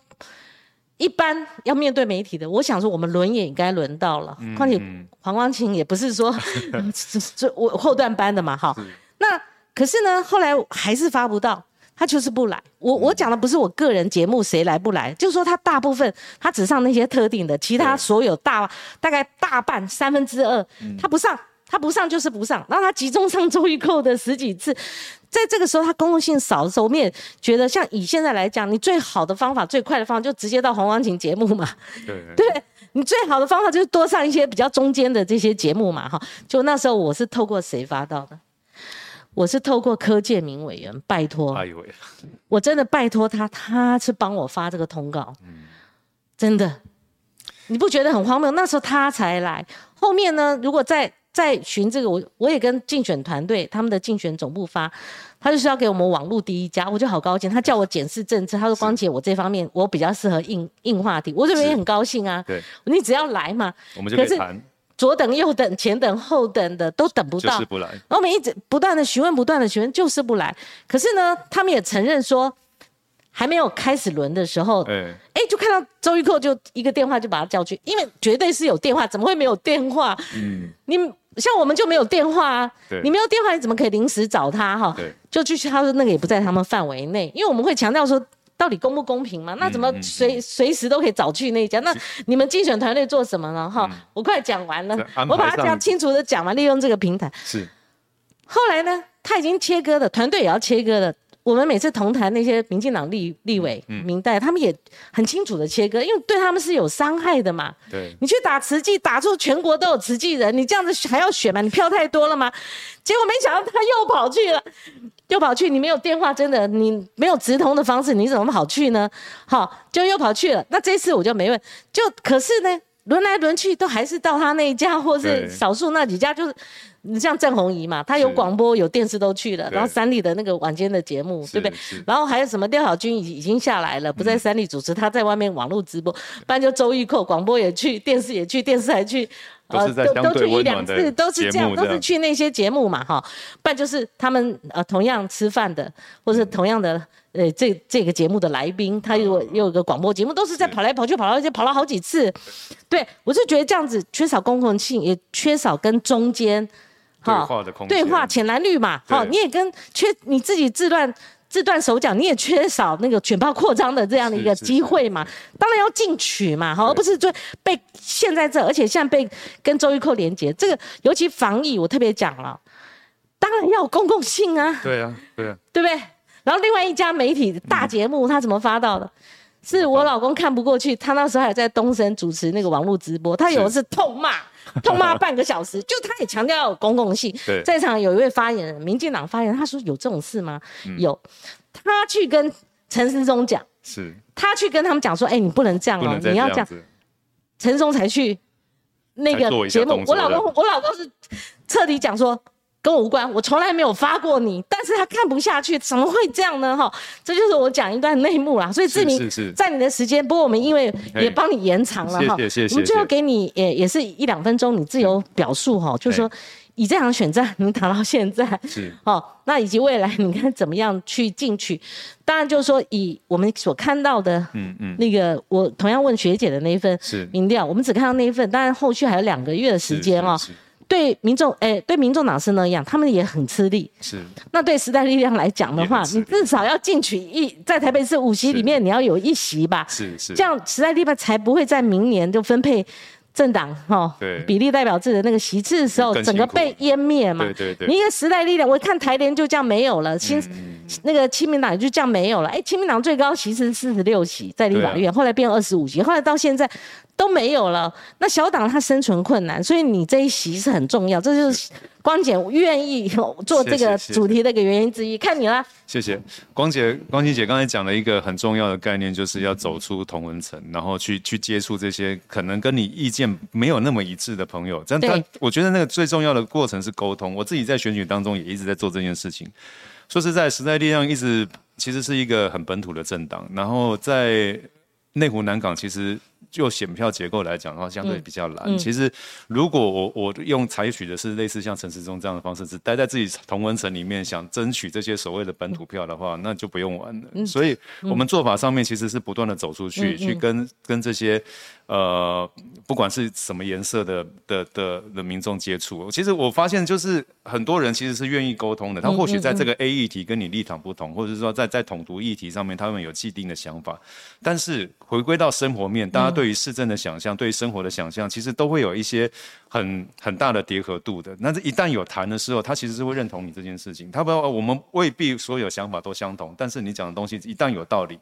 一般要面对媒体的，我想说我们轮也应该轮到了。况且黄光琴也不是说 这我后段班的嘛哈。那可是呢，后来还是发不到。他就是不来，我我讲的不是我个人节目谁来不来，就是说他大部分他只上那些特定的，其他所有大大概大半三分之二他不上，他不上就是不上，然后他集中上周一扣的十几次，在这个时候他公共性少的时候，我们也觉得像以现在来讲，你最好的方法最快的方法就直接到红黄琴节目嘛，对，对你最好的方法就是多上一些比较中间的这些节目嘛，哈，就那时候我是透过谁发到的？我是透过柯建明委员拜托，我真的拜托他，他是帮我发这个通告，真的，你不觉得很荒谬？那时候他才来，后面呢，如果再再寻这个，我我也跟竞选团队他们的竞选总部发，他就是要给我们网络第一家，我就好高兴。他叫我检视政策，他说光姐我这方面我比较适合硬硬话题，我这边也很高兴啊。对，你只要来嘛，我们就可以谈。左等右等前等后等的都等不到，就是不来。然后我们一直不断的询问，不断的询问，就是不来。可是呢，他们也承认说，还没有开始轮的时候，哎，哎，就看到周玉蔻就一个电话就把他叫去，因为绝对是有电话，怎么会没有电话？嗯，你像我们就没有电话啊，你没有电话，你怎么可以临时找他哈？对，就去他说那个也不在他们范围内，因为我们会强调说。到底公不公平嘛？那怎么随随时都可以找去那一家？那你们竞选团队做什么呢？哈，我快讲完了，我把它这样清楚的讲完，利用这个平台。是，后来呢，他已经切割了，团队也要切割了。我们每次同台那些民进党立立委、明代，他们也很清楚的切割，因为对他们是有伤害的嘛。对，你去打慈济，打出全国都有慈济人，你这样子还要选吗？你票太多了吗？结果没想到他又跑去了，又跑去，你没有电话，真的，你没有直通的方式，你怎么跑去呢？好，就又跑去了。那这次我就没问，就可是呢，轮来轮去都还是到他那一家，或是少数那几家，就是。你像郑红怡嘛，他有广播有电视都去了，然后三立的那个晚间的节目，对不对？然后还有什么廖小军已已经下来了，不在三立主持，他在外面网络直播。不然就周玉蔻广播也去，电视也去，电视还去，都是在相对温暖的都是这样，都是去那些节目嘛，哈，不然就是他们呃同样吃饭的，或是同样的呃这这个节目的来宾，他有有一个广播节目，都是在跑来跑去，跑来跑去，跑了好几次，对我是觉得这样子缺少公共性，也缺少跟中间。对话的空对话浅蓝绿嘛，好，你也跟缺你自己自断自断手脚，你也缺少那个卷炮扩张的这样的一个机会嘛，当然要进取嘛，好，而不是就被陷在这，而且现在被跟周玉蔻连接，这个尤其防疫，我特别讲了，当然要有公共性啊，对啊，对啊，对不对？然后另外一家媒体大节目，他怎么发到的？是我老公看不过去，他那时候还在东森主持那个网络直播，他有一次痛骂。痛骂半个小时，就他也强调要有公共性。在场有一位发言人，民进党发言人，他说有这种事吗？有，他去跟陈时中讲，是，他去跟他们讲说，哎，你不能这样哦，你要这样。陈松才去那个节目，我老公，我老公是彻底讲说。跟我无关，我从来没有发过你，但是他看不下去，怎么会这样呢？哈，这就是我讲一段内幕啦。所以志明在你的时间，不过我们因为也帮你延长了哈，谢谢谢谢。我们最后给你也也是一两分钟，你自由表述哈，就是说以这场选战能打到现在，是哦，那以及未来你看怎么样去进取？当然就是说以我们所看到的，嗯嗯，那个我同样问学姐的那一份民调，我们只看到那一份，当然后续还有两个月的时间哦。对民众，哎，对民众党是那样，他们也很吃力。是。那对时代力量来讲的话，你至少要进取一，在台北市五席里面，你要有一席吧。是是。这样时代力量才不会在明年就分配政党哈比例代表制的那个席次的时候，整个被湮灭嘛。对对对。你一个时代力量，我看台联就这样没有了，新那个亲民党就这样没有了。哎，亲民党最高席是四十六席在立法院，后来变二十五席，后来到现在。都没有了，那小党它生存困难，所以你这一席是很重要，这就是光姐愿意做这个主题的一个原因之一。看你啦，谢谢光姐，光姐姐刚才讲了一个很重要的概念，就是要走出同文层，然后去去接触这些可能跟你意见没有那么一致的朋友。但但我觉得那个最重要的过程是沟通。我自己在选举当中也一直在做这件事情。说实在，时代力量一直其实是一个很本土的政党，然后在内湖南港其实。就选票结构来讲的话，相对比较难。其实，如果我我用采取的是类似像陈时中这样的方式，只待在自己同温层里面，想争取这些所谓的本土票的话，那就不用玩了。所以，我们做法上面其实是不断的走出去，去跟跟这些。呃，不管是什么颜色的的的的民众接触，其实我发现就是很多人其实是愿意沟通的。他或许在这个 A 议题跟你立场不同，或者是说在在统独议题上面，他们有既定的想法。但是回归到生活面，大家对于市政的想象，对于生活的想象，其实都会有一些很很大的叠合度的。那这一旦有谈的时候，他其实是会认同你这件事情。他不，我们未必所有想法都相同，但是你讲的东西一旦有道理。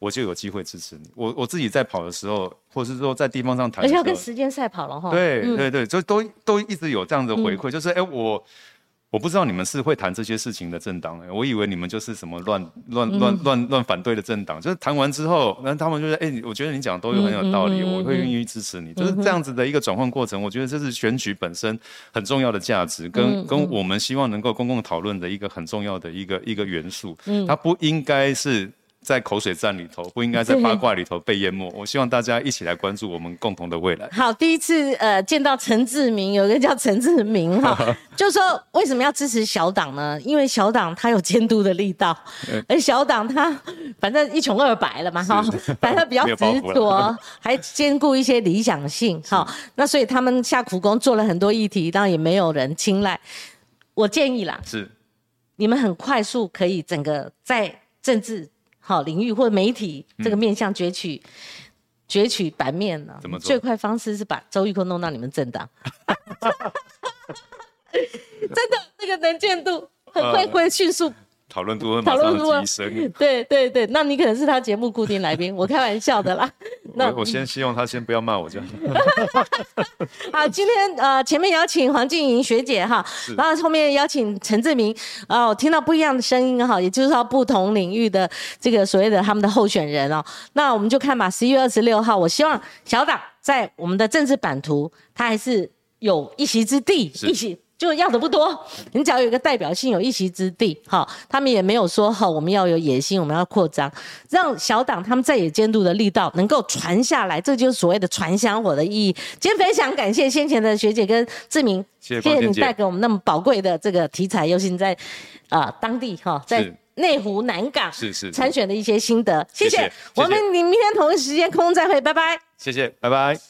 我就有机会支持你。我我自己在跑的时候，或者是说在地方上谈，而且要跟时间赛跑了哈。对对对，就都都一直有这样的回馈，就是哎，我我不知道你们是会谈这些事情的政党，哎，我以为你们就是什么乱乱乱乱乱反对的政党。就是谈完之后，那他们就是哎，我觉得你讲的都有很有道理，我会愿意支持你。就是这样子的一个转换过程，我觉得这是选举本身很重要的价值，跟跟我们希望能够公共讨论的一个很重要的一个一个元素。嗯，它不应该是。在口水战里头，不应该在八卦里头被淹没。我希望大家一起来关注我们共同的未来。好，第一次呃见到陈志明，有个叫陈志明哈，就说为什么要支持小党呢？因为小党他有监督的力道，而小党他反正一穷二白了嘛哈，反正比较执着，还兼顾一些理想性哈。那所以他们下苦功做了很多议题，当然也没有人青睐。我建议啦，是你们很快速可以整个在政治。好领域或者媒体这个面向攫取攫取版面呢？怎么做？最快方式是把周玉蔻弄到你们政党，真的那个能见度很快会迅速。讨论度会 马上提升，对对对，那你可能是他节目固定来宾，我开玩笑的啦。那我先希望他先不要骂我这样。好，今天呃前面邀请黄静莹学姐哈，然后后面邀请陈志明，啊，我听到不一样的声音哈，也就是说不同领域的这个所谓的他们的候选人哦，那我们就看吧。十一月二十六号，我希望小党在我们的政治版图，他还是有一席之地，一席。就要的不多，你只要有一个代表性，有一席之地，哈，他们也没有说哈，我们要有野心，我们要扩张，让小党他们在野监督的力道能够传下来，这就是所谓的传香火的意义。今天非常感谢先前的学姐跟志明，谢谢你带给我们那么宝贵的这个题材，尤其你在啊当地哈，在内湖南港是是参选的一些心得，谢谢。我们你明天同一时间空中再会，拜拜。谢谢，拜拜。